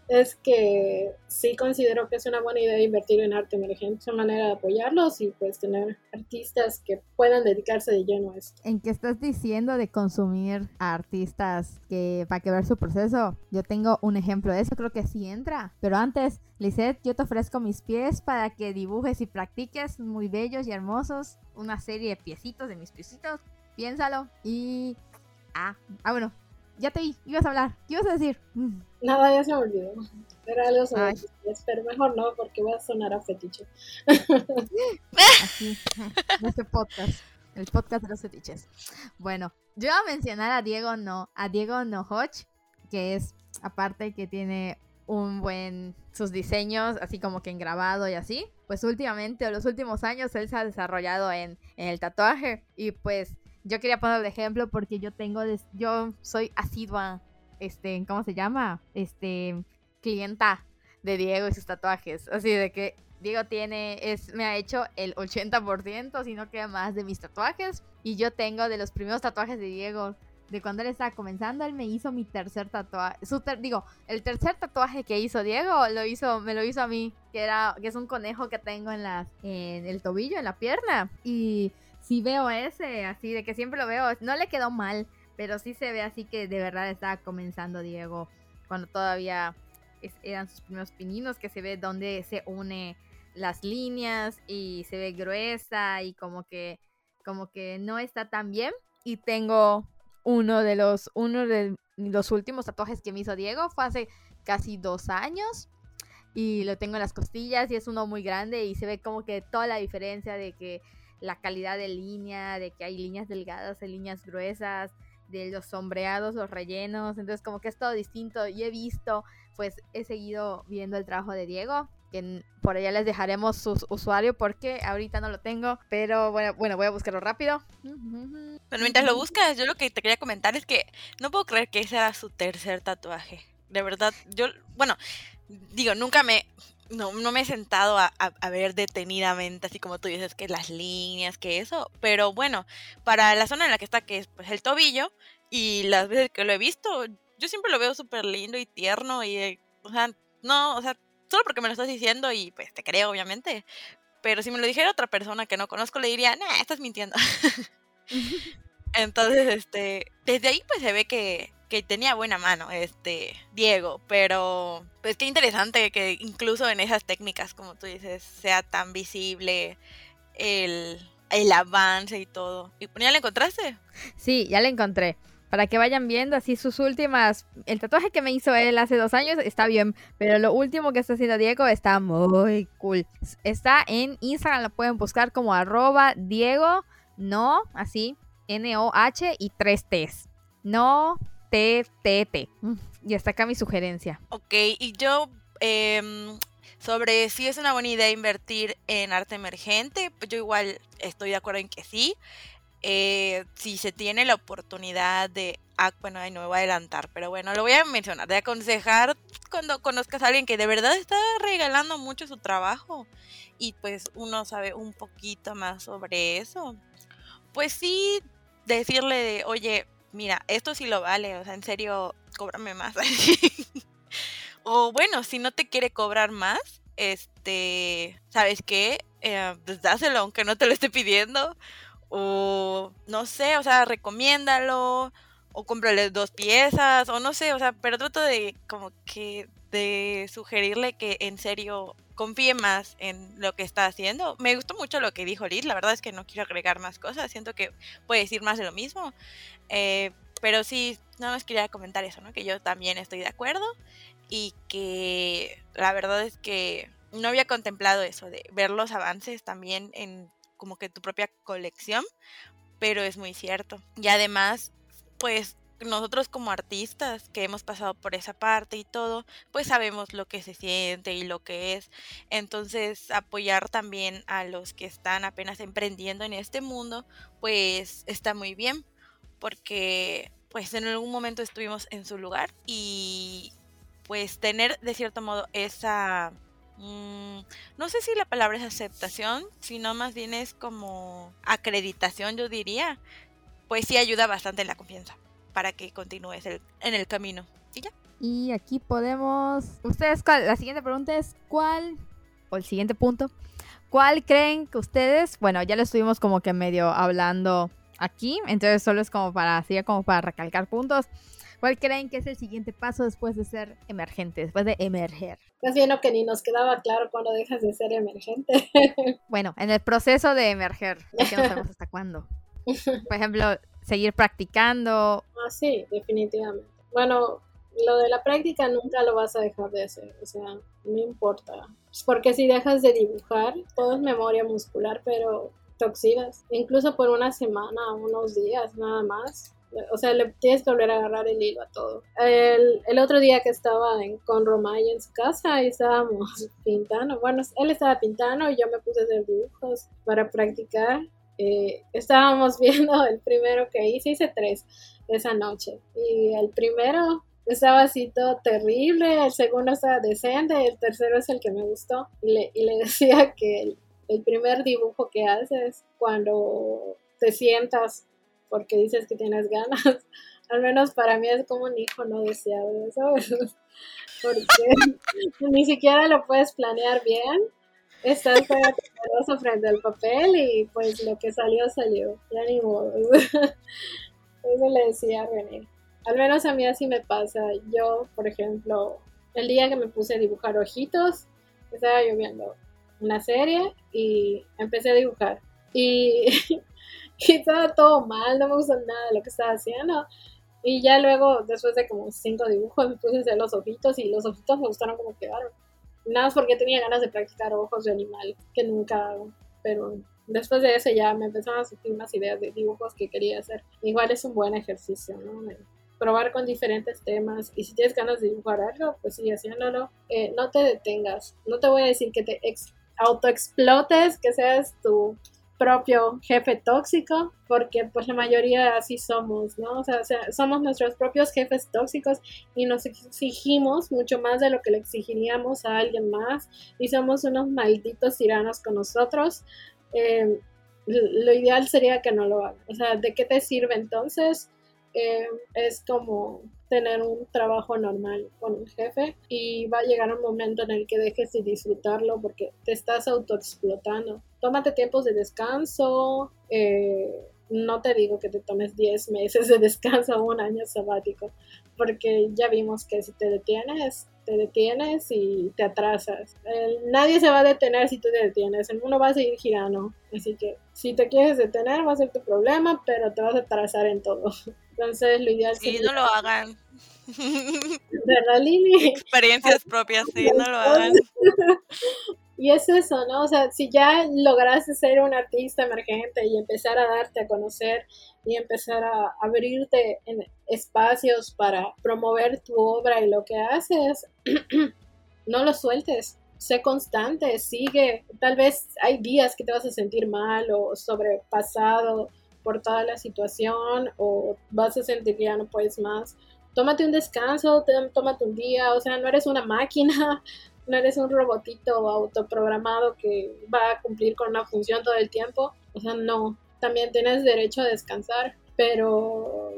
es que sí considero que es una buena idea invertir en arte emergente, es una manera de apoyarlos y pues tener artistas que puedan dedicarse de lleno a esto. ¿En qué estás diciendo de consumir a artistas que para que ver su proceso? Yo tengo un ejemplo de eso, creo que sí entra, pero antes, Lisette, yo te ofrezco mis pies para que dibujes y practiques muy bellos y hermosos, una serie de piecitos de mis piecitos, piénsalo y... Ah, ah bueno, ya te vi, ibas a hablar. ¿Qué ibas a decir? Mm. Nada, ya se me olvidó. Era algo sobre pero mejor no, porque va a sonar a fetiche. Aquí, este podcast. El podcast de los fetiches. Bueno, yo voy a mencionar a Diego No, a Diego Nohoch, que es, aparte que tiene un buen sus diseños, así como que en grabado y así. Pues últimamente, o los últimos años, él se ha desarrollado en, en el tatuaje. Y pues yo quería poner el ejemplo porque yo tengo, yo soy asidua, este, ¿cómo se llama? Este, clienta de Diego y sus tatuajes. Así de que Diego tiene, es, me ha hecho el 80%, si no queda más de mis tatuajes. Y yo tengo de los primeros tatuajes de Diego, de cuando él estaba comenzando, él me hizo mi tercer tatuaje. Su digo, el tercer tatuaje que hizo Diego, lo hizo, me lo hizo a mí, que era, que es un conejo que tengo en la, en el tobillo, en la pierna. Y sí veo ese, así de que siempre lo veo. No le quedó mal, pero sí se ve así que de verdad estaba comenzando Diego cuando todavía eran sus primeros pininos, que se ve donde se une las líneas y se ve gruesa y como que como que no está tan bien. Y tengo uno de los uno de los últimos tatuajes que me hizo Diego fue hace casi dos años y lo tengo en las costillas y es uno muy grande y se ve como que toda la diferencia de que la calidad de línea, de que hay líneas delgadas, hay líneas gruesas, de los sombreados, los rellenos, entonces como que es todo distinto y he visto, pues he seguido viendo el trabajo de Diego, que por allá les dejaremos su usuario porque ahorita no lo tengo, pero bueno, bueno, voy a buscarlo rápido. Pero mientras lo buscas, yo lo que te quería comentar es que no puedo creer que ese era su tercer tatuaje. De verdad, yo, bueno, digo, nunca me, no, no me he sentado a, ver detenidamente, así como tú dices, que las líneas, que eso. Pero bueno, para la zona en la que está, que es pues, el tobillo, y las veces que lo he visto, yo siempre lo veo súper lindo y tierno. Y, eh, o sea, no, o sea, solo porque me lo estás diciendo y pues te creo, obviamente. Pero si me lo dijera otra persona que no conozco, le diría, nah, estás mintiendo. Entonces, este, desde ahí pues se ve que, que tenía buena mano, este, Diego, pero pues qué interesante que incluso en esas técnicas, como tú dices, sea tan visible el, el avance y todo. ¿Y ya la encontraste? Sí, ya la encontré. para que vayan viendo así sus últimas. El tatuaje que me hizo él hace dos años está bien, pero lo último que está haciendo Diego está muy cool. Está en Instagram, lo pueden buscar como arroba Diego, no, así, N-O-H y tres T's. No, T-T-T. Y hasta acá mi sugerencia. Ok, y yo em, sobre si es una buena idea invertir en arte emergente, pues yo igual estoy de acuerdo en que sí. Eh, si se tiene la oportunidad de, ah, bueno, ahí no voy a adelantar, pero bueno, lo voy a mencionar, de aconsejar cuando conozcas a alguien que de verdad está regalando mucho su trabajo y pues uno sabe un poquito más sobre eso, pues sí decirle de, oye, mira, esto sí lo vale, o sea, en serio, cóbrame más. o bueno, si no te quiere cobrar más, este, ¿sabes qué? Eh, pues dáselo, aunque no te lo esté pidiendo o no sé, o sea, recomiéndalo, o cómprale dos piezas, o no sé, o sea, pero trato de como que de sugerirle que en serio confíe más en lo que está haciendo. Me gustó mucho lo que dijo Liz, la verdad es que no quiero agregar más cosas, siento que puede decir más de lo mismo. Eh, pero sí, nada más quería comentar eso, ¿no? Que yo también estoy de acuerdo y que la verdad es que no había contemplado eso de ver los avances también en como que tu propia colección, pero es muy cierto. Y además, pues nosotros como artistas que hemos pasado por esa parte y todo, pues sabemos lo que se siente y lo que es. Entonces, apoyar también a los que están apenas emprendiendo en este mundo, pues está muy bien, porque pues en algún momento estuvimos en su lugar y pues tener de cierto modo esa Mm, no sé si la palabra es aceptación, sino más bien es como acreditación, yo diría. Pues sí ayuda bastante en la confianza para que continúes en el camino. ¿Y ya? Y aquí podemos... Ustedes, la siguiente pregunta es, ¿cuál, o el siguiente punto, cuál creen que ustedes, bueno, ya lo estuvimos como que medio hablando aquí, entonces solo es como para, así como para recalcar puntos. ¿Cuál creen que es el siguiente paso después de ser emergente, después de emerger? Estás viendo que ni nos quedaba claro cuándo dejas de ser emergente. bueno, en el proceso de emerger, que no sabemos hasta cuándo. Por ejemplo, seguir practicando. Ah, sí, definitivamente. Bueno, lo de la práctica nunca lo vas a dejar de hacer, o sea, no importa. Porque si dejas de dibujar, todo es memoria muscular, pero te. Incluso por una semana, unos días nada más, o sea, le tienes que volver a agarrar el hilo a todo. El, el otro día que estaba en, con Romay en su casa y estábamos pintando, bueno, él estaba pintando y yo me puse a hacer dibujos para practicar. Eh, estábamos viendo el primero que hice, hice tres esa noche. Y el primero estaba así todo terrible, el segundo estaba decente, el tercero es el que me gustó. Y le, decía que el, el primer dibujo que haces cuando te sientas porque dices que tienes ganas. Al menos para mí es como un hijo no deseado, ¿sabes? Porque ni siquiera lo puedes planear bien. Estás temeroso frente al papel y pues lo que salió, salió. Ya ni modo. Eso le decía a René. Al menos a mí así me pasa. Yo, por ejemplo, el día que me puse a dibujar ojitos, estaba lloviendo una serie y empecé a dibujar. Y y estaba todo mal, no me gustó nada de lo que estaba haciendo. Y ya luego, después de como cinco dibujos, me puse a hacer los ojitos y los ojitos me gustaron como quedaron. Nada más porque tenía ganas de practicar ojos de animal, que nunca hago. Pero después de eso ya me empezaron a surgir más ideas de dibujos que quería hacer. Igual es un buen ejercicio, ¿no? probar con diferentes temas y si tienes ganas de dibujar algo, pues sigue haciéndolo. Eh, no te detengas. No te voy a decir que te autoexplotes, que seas tu propio jefe tóxico, porque pues la mayoría así somos, ¿no? O sea, somos nuestros propios jefes tóxicos y nos exigimos mucho más de lo que le exigiríamos a alguien más y somos unos malditos tiranos con nosotros. Eh, lo ideal sería que no lo hagan. O sea, ¿de qué te sirve entonces? Eh, es como tener un trabajo normal con un jefe y va a llegar un momento en el que dejes de disfrutarlo porque te estás autoexplotando. Tómate tiempos de descanso. Eh, no te digo que te tomes 10 meses de descanso o un año sabático, porque ya vimos que si te detienes, te detienes y te atrasas. nadie se va a detener si tú te detienes, el mundo va a seguir girando. Así que si te quieres detener va a ser tu problema, pero te vas a atrasar en todo. Entonces lo ideal sí, no lo hagan. ¿Verdad, Lili? Experiencias propias, sí, no lo hagan. Y es eso, ¿no? O sea, si ya lograste ser un artista emergente y empezar a darte a conocer y empezar a abrirte en espacios para promover tu obra y lo que haces, no lo sueltes. Sé constante, sigue. Tal vez hay días que te vas a sentir mal o sobrepasado por toda la situación o vas a sentir que ya no puedes más. Tómate un descanso, tómate un día, o sea, no eres una máquina, no eres un robotito autoprogramado que va a cumplir con una función todo el tiempo. O sea, no, también tienes derecho a descansar, pero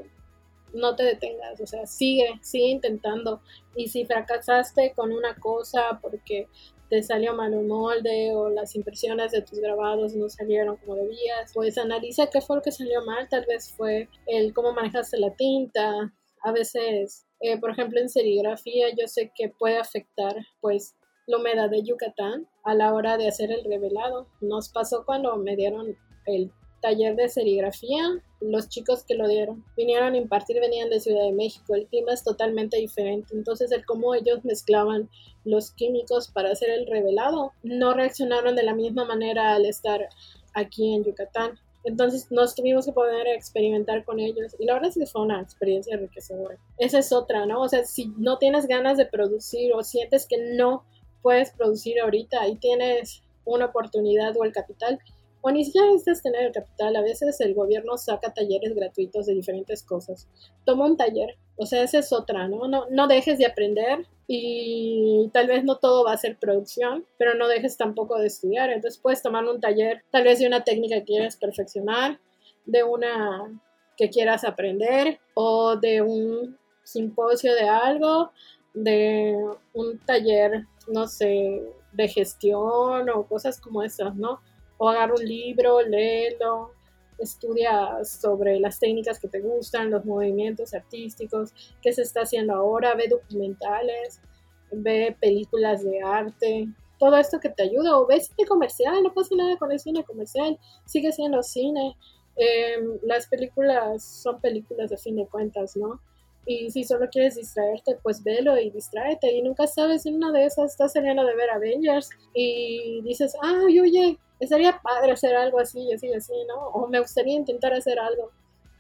no te detengas, o sea, sigue, sigue intentando. Y si fracasaste con una cosa porque te salió mal un molde o las impresiones de tus grabados no salieron como debías, pues analiza qué fue lo que salió mal, tal vez fue el cómo manejaste la tinta, a veces, eh, por ejemplo, en serigrafía yo sé que puede afectar pues la humedad de Yucatán a la hora de hacer el revelado. Nos pasó cuando me dieron el taller de serigrafía, los chicos que lo dieron vinieron a impartir, venían de Ciudad de México, el clima es totalmente diferente, entonces el cómo ellos mezclaban los químicos para hacer el revelado, no reaccionaron de la misma manera al estar aquí en Yucatán. Entonces nos tuvimos que poder experimentar con ellos y la verdad es que fue una experiencia enriquecedora. Esa es otra, ¿no? O sea, si no tienes ganas de producir o sientes que no puedes producir ahorita y tienes una oportunidad o el capital, o ni siquiera necesitas tener el capital, a veces el gobierno saca talleres gratuitos de diferentes cosas. Toma un taller, o sea, esa es otra, ¿no? No, no dejes de aprender y tal vez no todo va a ser producción, pero no dejes tampoco de estudiar. Entonces puedes tomar un taller, tal vez de una técnica que quieras perfeccionar, de una que quieras aprender o de un simposio de algo, de un taller no sé, de gestión o cosas como esas, ¿no? O agarra un libro, léelo, estudia sobre las técnicas que te gustan, los movimientos artísticos, qué se está haciendo ahora, ve documentales, ve películas de arte, todo esto que te ayuda, o ve cine comercial, no pasa nada con el cine comercial, sigue siendo cine. Em, las películas son películas de fin de cuentas, ¿no? Y si solo quieres distraerte, pues velo y distráete. Y nunca sabes, en una de esas estás saliendo de ver Avengers y dices, ah, oye, estaría padre hacer algo así, así, así, ¿no? O me gustaría intentar hacer algo.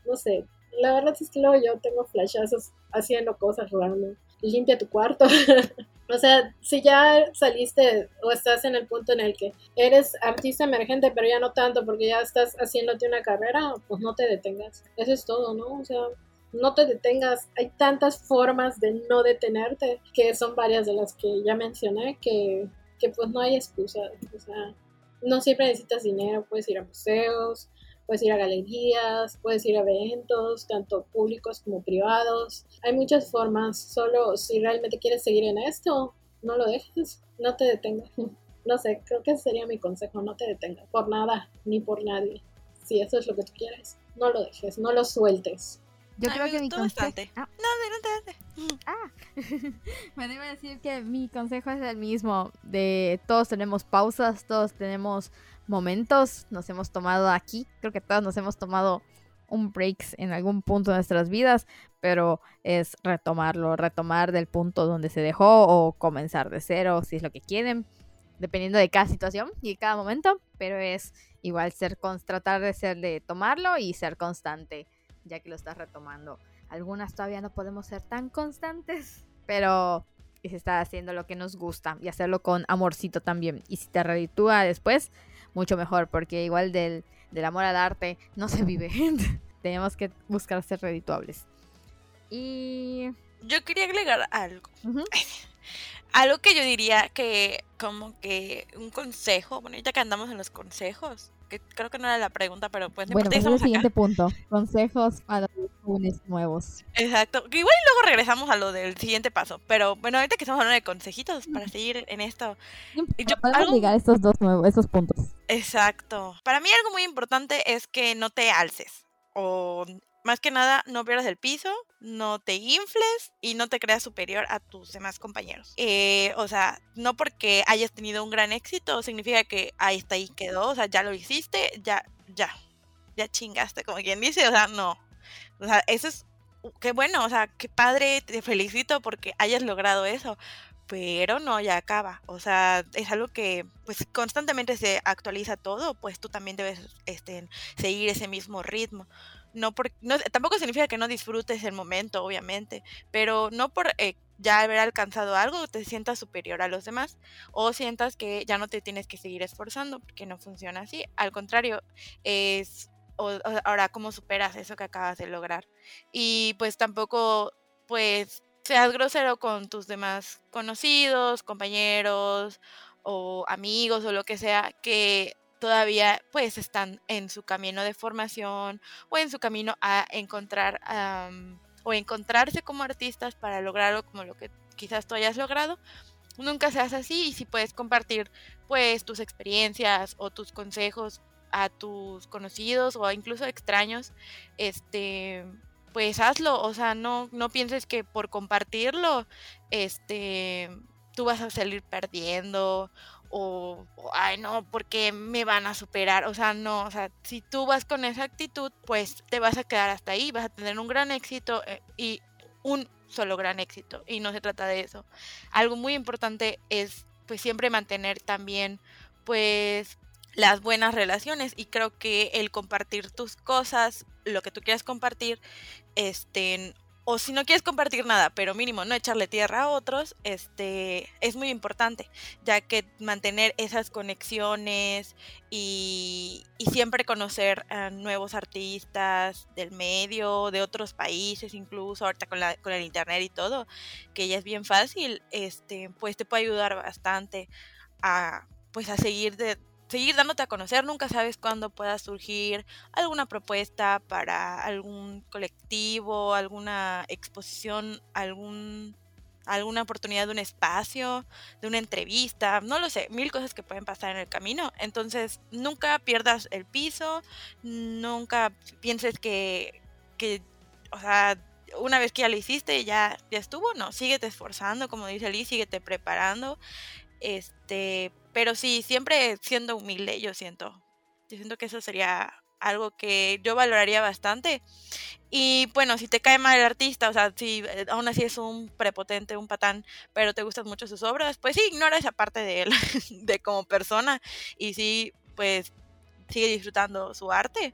No sé. La verdad es que luego yo tengo flashazos haciendo cosas random. Limpia tu cuarto. o sea, si ya saliste o estás en el punto en el que eres artista emergente, pero ya no tanto porque ya estás haciéndote una carrera, pues no te detengas. Eso es todo, ¿no? O sea, no te detengas. Hay tantas formas de no detenerte, que son varias de las que ya mencioné, que, que pues no hay excusa. O sea, no siempre necesitas dinero, puedes ir a museos, puedes ir a galerías, puedes ir a eventos, tanto públicos como privados. Hay muchas formas, solo si realmente quieres seguir en esto, no lo dejes, no te detengas. No sé, creo que ese sería mi consejo, no te detengas por nada ni por nadie. Si eso es lo que tú quieres, no lo dejes, no lo sueltes. Yo creo que mi consejo. Ah. No, Ah. decir que mi consejo es el mismo. De todos tenemos pausas, todos tenemos momentos. Nos hemos tomado aquí. Creo que todos nos hemos tomado un break en algún punto de nuestras vidas, pero es retomarlo, retomar del punto donde se dejó o comenzar de cero, si es lo que quieren, dependiendo de cada situación y cada momento, pero es igual ser tratar de ser de tomarlo y ser constante ya que lo estás retomando. Algunas todavía no podemos ser tan constantes, pero se está haciendo lo que nos gusta y hacerlo con amorcito también. Y si te reditúa después, mucho mejor, porque igual del, amor al arte no se vive. Tenemos que buscar ser redituables. Y... Yo quería agregar algo. algo que yo diría que como que un consejo, bueno, ahorita que andamos en los consejos, que creo que no era la pregunta, pero pues bueno, pues el siguiente punto, consejos para los jóvenes nuevos. Exacto, que igual luego regresamos a lo del siguiente paso, pero bueno, ahorita que estamos hablando de consejitos para seguir en esto. Yo, algo... estos dos nuevos, esos puntos. Exacto. Para mí algo muy importante es que no te alces o más que nada, no pierdas el piso, no te infles y no te creas superior a tus demás compañeros. Eh, o sea, no porque hayas tenido un gran éxito significa que ahí está ahí quedó, o sea, ya lo hiciste, ya, ya, ya chingaste, como quien dice, o sea, no. O sea, eso es, qué bueno, o sea, qué padre, te felicito porque hayas logrado eso pero no, ya acaba. O sea, es algo que pues constantemente se actualiza todo, pues tú también debes este, seguir ese mismo ritmo. No por, no, tampoco significa que no disfrutes el momento, obviamente, pero no por eh, ya haber alcanzado algo te sientas superior a los demás o sientas que ya no te tienes que seguir esforzando, porque no funciona así. Al contrario, es ahora cómo superas eso que acabas de lograr. Y pues tampoco, pues seas grosero con tus demás conocidos, compañeros o amigos o lo que sea que todavía pues están en su camino de formación o en su camino a encontrar o encontrarse como artistas para lograrlo como lo que quizás tú hayas logrado. Nunca seas así y si puedes compartir pues tus experiencias o tus consejos a tus conocidos o incluso extraños, este pues hazlo, o sea, no, no pienses que por compartirlo, este, tú vas a salir perdiendo o, ay no, porque me van a superar, o sea, no, o sea, si tú vas con esa actitud, pues te vas a quedar hasta ahí, vas a tener un gran éxito eh, y un solo gran éxito, y no se trata de eso. Algo muy importante es, pues, siempre mantener también, pues, las buenas relaciones y creo que el compartir tus cosas, lo que tú quieras compartir, este, o si no quieres compartir nada, pero mínimo no echarle tierra a otros, este, es muy importante, ya que mantener esas conexiones y, y siempre conocer a nuevos artistas del medio, de otros países, incluso ahorita con, la, con el internet y todo, que ya es bien fácil, este, pues te puede ayudar bastante a, pues a seguir de, seguir dándote a conocer, nunca sabes cuándo pueda surgir alguna propuesta para algún colectivo, alguna exposición, algún alguna oportunidad de un espacio, de una entrevista, no lo sé, mil cosas que pueden pasar en el camino. Entonces, nunca pierdas el piso, nunca pienses que, que o sea, una vez que ya lo hiciste, ya, ya estuvo, no, síguete esforzando, como dice Liz, síguete preparando, este, pero sí, siempre siendo humilde, yo siento. Yo siento que eso sería algo que yo valoraría bastante. Y bueno, si te cae mal el artista, o sea, si eh, aún así es un prepotente, un patán, pero te gustan mucho sus obras, pues sí, ignora esa parte de él, de como persona. Y sí, pues sigue disfrutando su arte.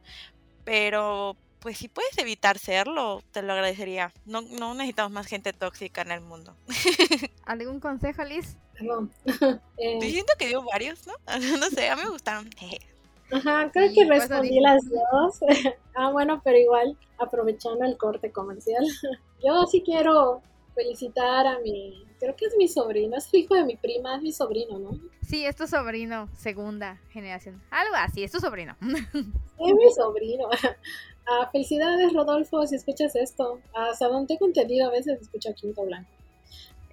Pero pues si puedes evitar serlo, te lo agradecería. No, no necesitamos más gente tóxica en el mundo. ¿Algún consejo, Liz? No. eh, siento que dio varios, ¿no? no sé, a mí me gustaron. Ajá, creo que respondí las dos. ah, bueno, pero igual, aprovechando el corte comercial, yo sí quiero felicitar a mi, creo que es mi sobrino, es el hijo de mi prima, es mi sobrino, ¿no? Sí, es tu sobrino, segunda generación. Algo así, es tu sobrino. es mi sobrino. Ah, felicidades, Rodolfo, si escuchas esto. Hasta donde tengo entendido, a veces escucho Quinto Blanco.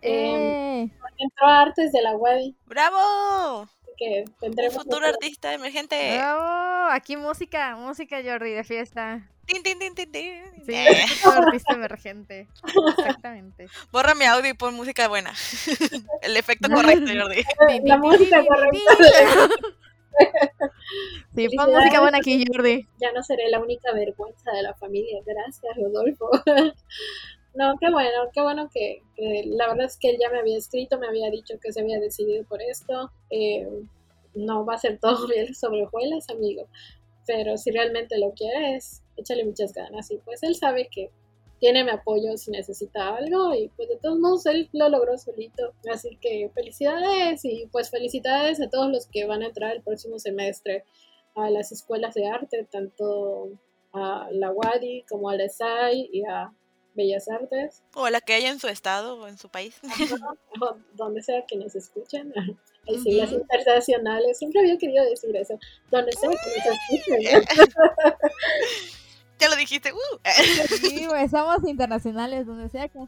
Eh. entró a Artes de la Web. ¡Bravo! Que tendremos futuro artista emergente. ¡Bravo! Aquí música, música, Jordi, de fiesta. Tin, tin, tin, tin, tin. Sí, eh. artista emergente. Exactamente. Borra mi audio y pon música buena. El efecto correcto, Jordi. La música correcta. Sí, pon música buena aquí, Jordi. Ya no seré la única vergüenza de la familia. Gracias, Rodolfo. No, qué bueno, qué bueno que, la verdad es que él ya me había escrito, me había dicho que se había decidido por esto. Eh, no va a ser todo bien sobre hojuelas, amigo, pero si realmente lo quieres, échale muchas ganas y pues él sabe que tiene mi apoyo si necesita algo y pues de todos modos él lo logró solito. Así que felicidades y pues felicidades a todos los que van a entrar el próximo semestre a las escuelas de arte, tanto a la WADI como a la ESAI y a Bellas Artes. O la que haya en su estado o en su país. o donde sea que nos escuchen. Hay siglas internacionales. Siempre había querido decir eso. Donde sea que nos escuchen. ya lo dijiste. Uh. sí, somos internacionales, donde sea que.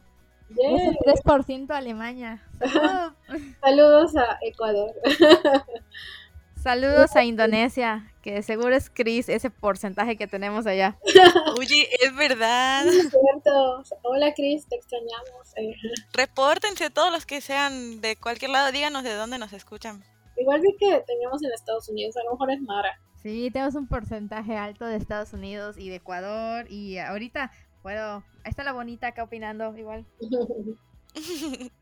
Yeah. 3% Alemania. Saludos. a Ecuador. Saludos a Indonesia, que seguro es Chris, ese porcentaje que tenemos allá. Oye, es verdad. Es cierto. Hola Chris, te extrañamos. eh. Repórtense todos los que sean de cualquier lado, díganos de dónde nos escuchan. Igual vi que teníamos en Estados Unidos, a lo mejor es Mara. Sí, tenemos un porcentaje alto de Estados Unidos y de Ecuador. Y ahorita puedo. Ahí está la bonita acá opinando, igual.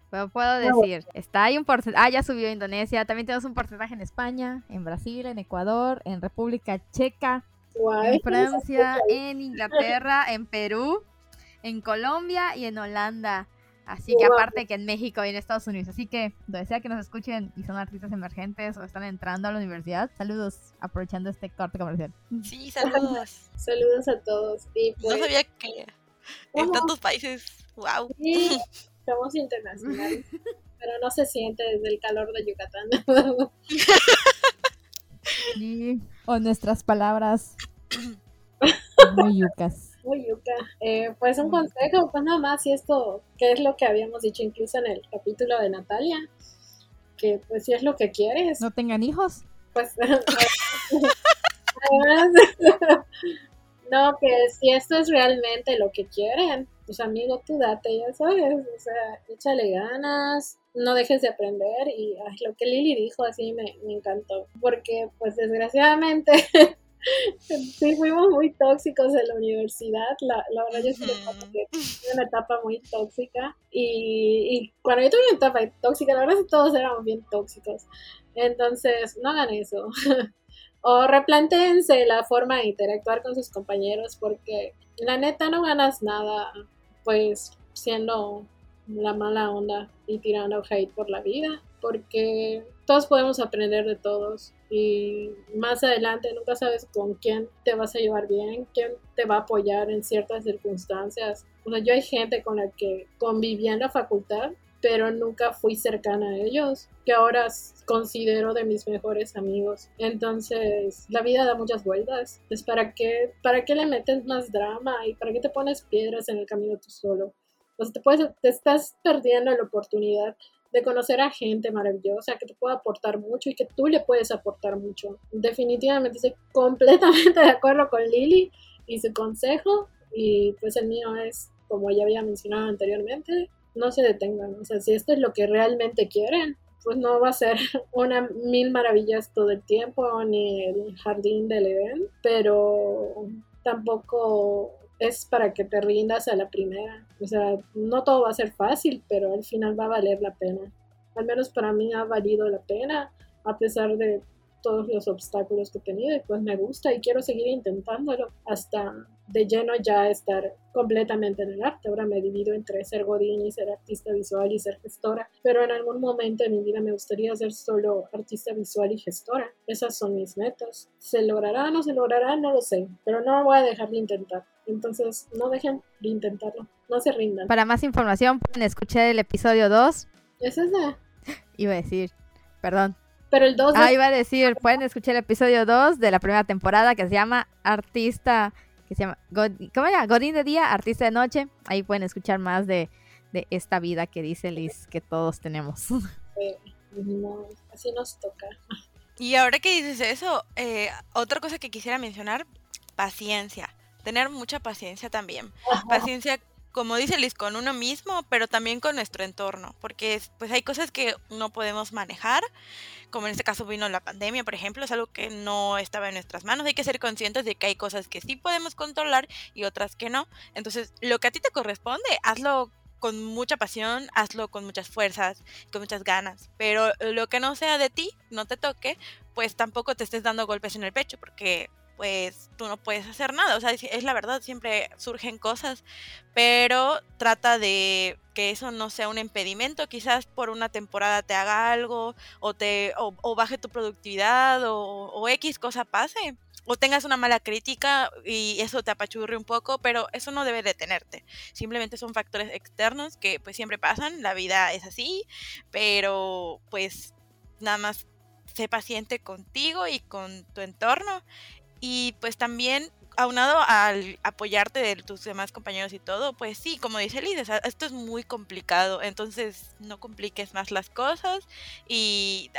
Pero puedo decir, está ahí un porcentaje. Ah, ya subió Indonesia. También tenemos un porcentaje en España, en Brasil, en Ecuador, en República Checa, Guay. en Francia, en Inglaterra, en Perú, en Colombia y en Holanda. Así que aparte que en México y en Estados Unidos. Así que donde sea que nos escuchen y son artistas emergentes o están entrando a la universidad, saludos aprovechando este corte comercial. Sí, saludos. Saludos a todos. Y No pues, sabía que en tantos países. Wow. Sí, somos internacionales. Pero no se siente desde el calor de Yucatán. Y, o nuestras palabras muy yucas. Muy yuca. Eh, pues un consejo, pues nada más, y esto, que es lo que habíamos dicho incluso en el capítulo de Natalia, que pues si es lo que quieres, No tengan hijos. pues además, no, que si esto es realmente lo que quieren, pues amigo, tú date, ya sabes, o sea, échale ganas, no dejes de aprender y ay, lo que Lili dijo así me, me encantó, porque pues desgraciadamente sí fuimos muy tóxicos en la universidad, la, la verdad yo sí recuerdo que tuve una etapa muy tóxica y, y cuando yo tuve una etapa tóxica, la verdad es que todos éramos bien tóxicos, entonces no hagan eso. O replantéense la forma de interactuar con sus compañeros porque la neta no ganas nada pues siendo la mala onda y tirando hate por la vida porque todos podemos aprender de todos y más adelante nunca sabes con quién te vas a llevar bien, quién te va a apoyar en ciertas circunstancias. O sea, yo hay gente con la que convivía en la facultad pero nunca fui cercana a ellos, que ahora considero de mis mejores amigos. Entonces, la vida da muchas vueltas. Pues, ¿para qué, para qué le metes más drama y para qué te pones piedras en el camino tú solo? O sea, te, puedes, te estás perdiendo la oportunidad de conocer a gente maravillosa que te puede aportar mucho y que tú le puedes aportar mucho. Definitivamente estoy completamente de acuerdo con Lili y su consejo y pues el mío es, como ya había mencionado anteriormente, no se detengan. O sea, si esto es lo que realmente quieren, pues no va a ser una mil maravillas todo el tiempo ni el jardín del Edén, pero tampoco es para que te rindas a la primera. O sea, no todo va a ser fácil, pero al final va a valer la pena. Al menos para mí ha valido la pena, a pesar de todos los obstáculos que he tenido y pues me gusta y quiero seguir intentándolo hasta de lleno ya estar completamente en el arte. Ahora me divido entre ser godín y ser artista visual y ser gestora, pero en algún momento de mi vida me gustaría ser solo artista visual y gestora. Esas son mis metas. ¿Se logrará o no se logrará? No lo sé, pero no voy a dejar de intentar. Entonces, no dejen de intentarlo, no se rindan. Para más información pueden escuchar el episodio 2. Es esa. Iba a decir, perdón. Pero el 2 Ah, iba a decir, pueden escuchar el episodio 2 de la primera temporada que se llama Artista, que se llama, God- ¿cómo era? Godín de día, Artista de noche. Ahí pueden escuchar más de, de esta vida que dice Liz que todos tenemos. no, así nos toca. Y ahora que dices eso, eh, otra cosa que quisiera mencionar, paciencia. Tener mucha paciencia también. Paciencia, como dice Liz, con uno mismo, pero también con nuestro entorno. Porque pues hay cosas que no podemos manejar. Como en este caso vino la pandemia, por ejemplo, es algo que no estaba en nuestras manos. Hay que ser conscientes de que hay cosas que sí podemos controlar y otras que no. Entonces, lo que a ti te corresponde, hazlo con mucha pasión, hazlo con muchas fuerzas, con muchas ganas. Pero lo que no sea de ti, no te toque, pues tampoco te estés dando golpes en el pecho, porque pues tú no puedes hacer nada. O sea, es, la verdad, siempre surgen cosas, pero trata de que eso no sea un impedimento. Quizás por una temporada te haga algo, o te, o, o baje tu productividad, o, o X cosa pase. O tengas una mala crítica y eso te apachurre un poco, pero eso no debe detenerte. Simplemente son factores externos que pues siempre pasan, la vida es así, pero pues nada más sé paciente contigo y con tu entorno. Y pues también aunado al apoyarte de tus demás compañeros y todo, pues sí, como dice Liz, esto es muy complicado, entonces no compliques más las cosas y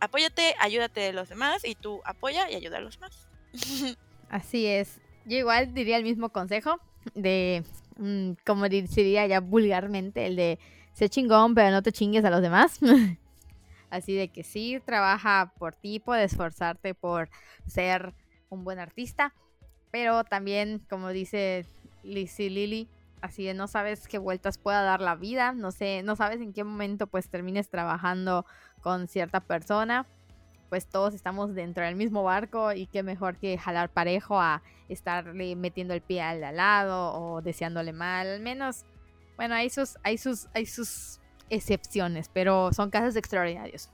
apóyate, ayúdate de los demás y tú apoya y ayuda a los demás. Así es. Yo igual diría el mismo consejo de, mm, como diría ya vulgarmente, el de sé chingón, pero no te chingues a los demás. Así de que sí, trabaja por ti, por esforzarte por ser un buen artista, pero también, como dice Lizzie Lily, así de no sabes qué vueltas pueda dar la vida, no sé, no sabes en qué momento pues termines trabajando con cierta persona, pues todos estamos dentro del mismo barco y qué mejor que jalar parejo a estarle metiendo el pie al lado o deseándole mal, al menos, bueno, hay sus, hay sus, hay sus excepciones, pero son casos extraordinarios.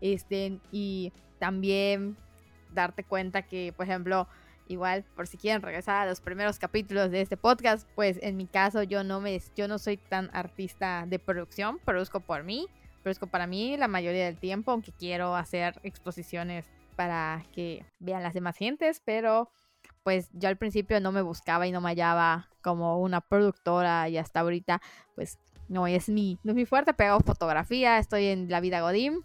Este, y también darte cuenta que, por ejemplo, igual por si quieren regresar a los primeros capítulos de este podcast, pues en mi caso yo no me yo no soy tan artista de producción, produzco por mí, produzco para mí la mayoría del tiempo, aunque quiero hacer exposiciones para que vean las demás gentes, pero pues yo al principio no me buscaba y no me hallaba como una productora y hasta ahorita pues no es mi no es mi fuerte, pego fotografía, estoy en la vida godín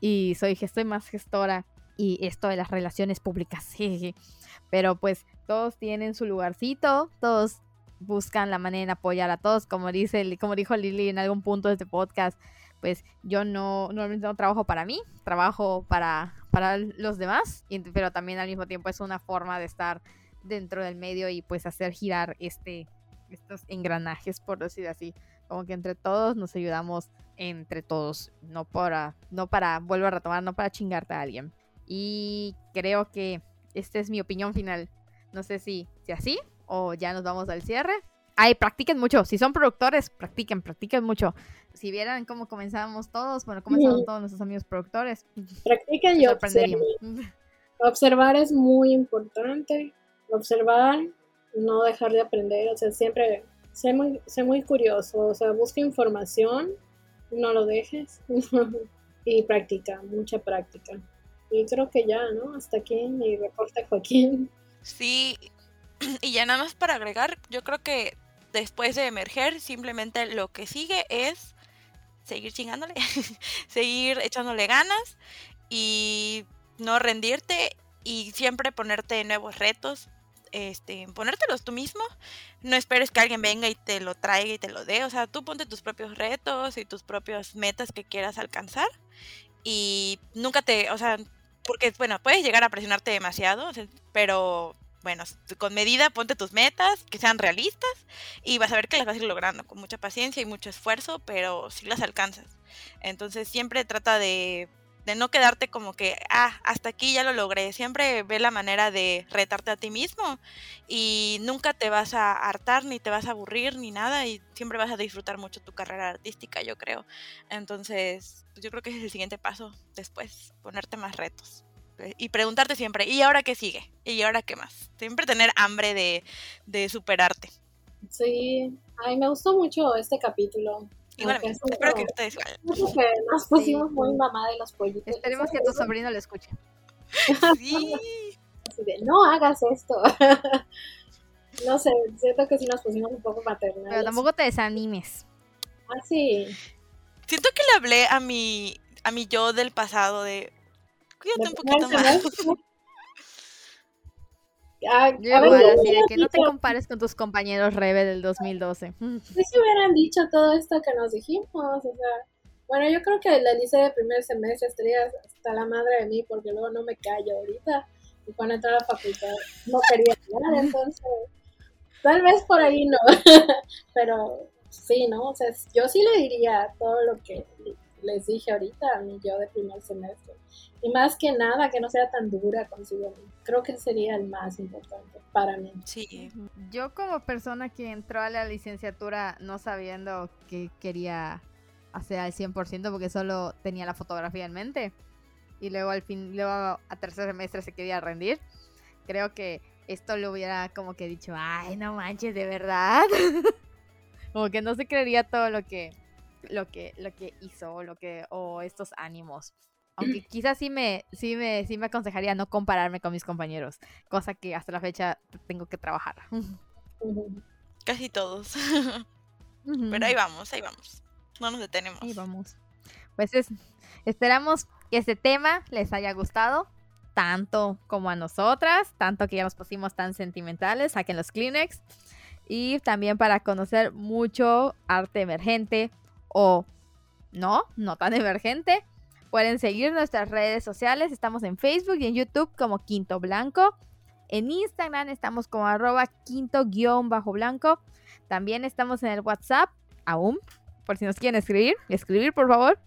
y soy estoy más gestora y esto de las relaciones públicas. Pero pues todos tienen su lugarcito, todos buscan la manera de apoyar a todos, como dice como dijo Lili en algún punto de este podcast, pues yo no normalmente no trabajo para mí, trabajo para para los demás, pero también al mismo tiempo es una forma de estar dentro del medio y pues hacer girar este estos engranajes por decir así, como que entre todos nos ayudamos entre todos, no para no para vuelvo a retomar, no para chingarte a alguien. Y creo que esta es mi opinión final. No sé si, si así o ya nos vamos al cierre. Ay, practiquen mucho. Si son productores, practiquen, practiquen mucho. Si vieran cómo comenzamos todos, bueno, comenzaron todos nuestros amigos productores. Practiquen y observen. Observar es muy importante. Observar, no dejar de aprender. O sea, siempre sé muy, sé muy curioso. O sea, busca información, no lo dejes. y practica, mucha práctica. Y creo que ya, ¿no? Hasta aquí mi reporte, Joaquín. Sí, y ya nada más para agregar, yo creo que después de emerger, simplemente lo que sigue es seguir chingándole, seguir echándole ganas y no rendirte y siempre ponerte nuevos retos, este, ponértelos tú mismo. No esperes que alguien venga y te lo traiga y te lo dé. O sea, tú ponte tus propios retos y tus propias metas que quieras alcanzar. Y nunca te, o sea, porque, bueno, puedes llegar a presionarte demasiado, pero bueno, con medida ponte tus metas, que sean realistas, y vas a ver que las vas a ir logrando con mucha paciencia y mucho esfuerzo, pero sí las alcanzas. Entonces siempre trata de, de no quedarte como que, ah, hasta aquí ya lo logré. Siempre ve la manera de retarte a ti mismo y nunca te vas a hartar, ni te vas a aburrir, ni nada, y siempre vas a disfrutar mucho tu carrera artística, yo creo. Entonces, pues, yo creo que es el siguiente paso después, ponerte más retos. Eh, y preguntarte siempre, ¿y ahora qué sigue? ¿Y ahora qué más? Siempre tener hambre de, de superarte. Sí, ay, me gustó mucho este capítulo. Igual, espero que ustedes igual. Que nos pusimos muy mamá de los pollitos. Esperemos que tu sobrino lo escuche. Sí. no hagas esto. no sé, siento que sí nos pusimos un poco maternales. Pero tampoco te desanimes. Ah, sí. Siento que le hablé a mi, a mi yo del pasado de cuídate un poquito más. Ah, así de que no te compares con tus compañeros Rebe del 2012. Si hubieran dicho todo esto que nos dijimos, o sea, bueno, yo creo que la lista de primer semestre estaría hasta la madre de mí porque luego no me callo ahorita y cuando entré a la facultad no quería hablar, entonces tal vez por ahí no, pero sí, ¿no? O sea, yo sí le diría todo lo que les dije ahorita a mí yo de primer semestre. Y más que nada, que no sea tan dura consigo. Creo que sería el más importante para mí. Sí. Yo como persona que entró a la licenciatura no sabiendo que quería hacer al 100% porque solo tenía la fotografía en mente y luego al fin, luego a tercer semestre se quería rendir, creo que esto lo hubiera como que dicho, ay, no manches, de verdad. como que no se creería todo lo que lo que lo que hizo lo que o estos ánimos Aunque quizás sí me, sí me, sí me aconsejaría no compararme con mis compañeros, cosa que hasta la fecha tengo que trabajar. Casi todos. Pero ahí vamos, ahí vamos. No nos detenemos. Ahí vamos. Pues esperamos que este tema les haya gustado tanto como a nosotras, tanto que ya nos pusimos tan sentimentales, saquen los Kleenex. Y también para conocer mucho arte emergente o no, no tan emergente. Pueden seguir nuestras redes sociales. Estamos en Facebook y en YouTube como Quinto Blanco. En Instagram estamos como arroba quinto guion bajo blanco. También estamos en el WhatsApp, aún, por si nos quieren escribir. Escribir, por favor.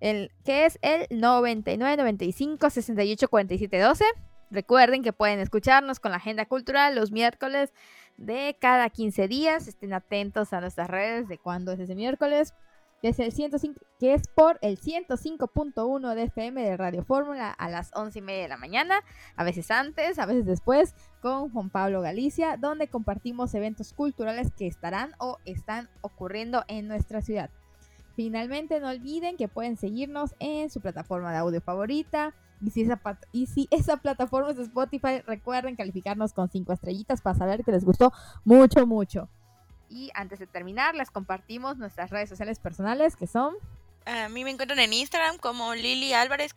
El, que es el 99 95 68 47 12. Recuerden que pueden escucharnos con la agenda cultural los miércoles de cada 15 días. Estén atentos a nuestras redes de cuándo es ese miércoles. Que es, el 105, que es por el 105.1 de FM de Radio Fórmula a las 11 y media de la mañana, a veces antes, a veces después, con Juan Pablo Galicia, donde compartimos eventos culturales que estarán o están ocurriendo en nuestra ciudad. Finalmente, no olviden que pueden seguirnos en su plataforma de audio favorita, y si, esa, y si esa plataforma es Spotify, recuerden calificarnos con 5 estrellitas para saber que les gustó mucho, mucho. Y antes de terminar, les compartimos nuestras redes sociales personales que son... A mí me encuentran en Instagram como Lili Álvarez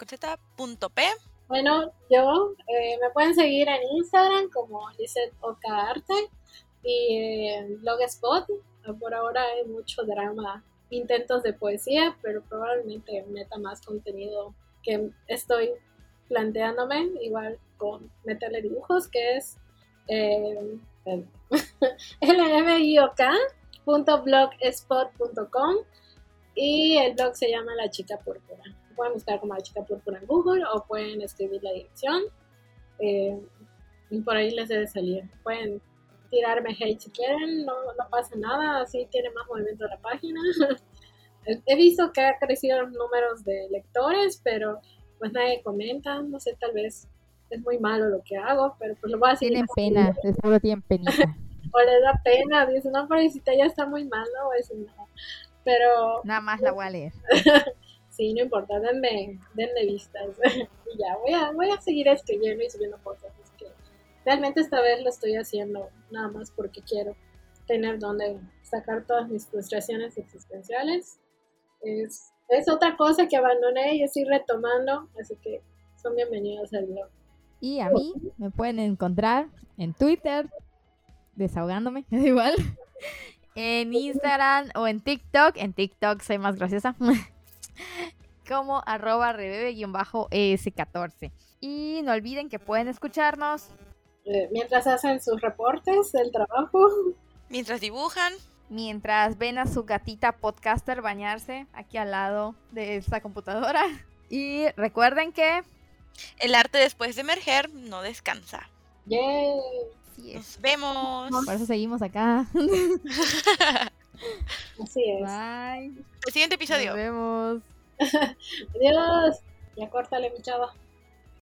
Bueno, yo eh, me pueden seguir en Instagram como Lizeth Arte y en Blogspot. Por ahora hay mucho drama, intentos de poesía, pero probablemente meta más contenido que estoy planteándome, igual con meterle dibujos, que es eh, lmok.blogspot.com y el blog se llama La Chica Púrpura. Pueden buscar como La Chica Púrpura en Google o pueden escribir la dirección eh, y por ahí les debe salir. Pueden tirarme hate si quieren, no, no pasa nada, así tiene más movimiento la página. He visto que ha crecido los números de lectores, pero pues nadie comenta, no sé, tal vez es muy malo lo que hago, pero pues lo voy a decir. Tienen pena, seguro tienen pena. o les da pena, dicen, no, pobrecita, ya está muy mal, no, es no. Pero... Nada más la voy a leer. sí, no importa, denme, denme vistas. y ya, voy a, voy a seguir escribiendo y subiendo cosas. Es que realmente esta vez lo estoy haciendo nada más porque quiero tener donde sacar todas mis frustraciones existenciales. Es, es otra cosa que abandoné y estoy retomando, así que son bienvenidos al blog. Y a mí me pueden encontrar en Twitter, desahogándome, es igual. En Instagram o en TikTok. En TikTok soy más graciosa. Como arroba rebebe-es14. Y no olviden que pueden escucharnos. Eh, mientras hacen sus reportes del trabajo. Mientras dibujan. Mientras ven a su gatita podcaster bañarse aquí al lado de esta computadora. Y recuerden que el arte después de emerger no descansa. Yay. Nos vemos. Por eso seguimos acá. Así es. Bye. El siguiente episodio. Nos vemos. Adiós. Ya córtale, mi chava.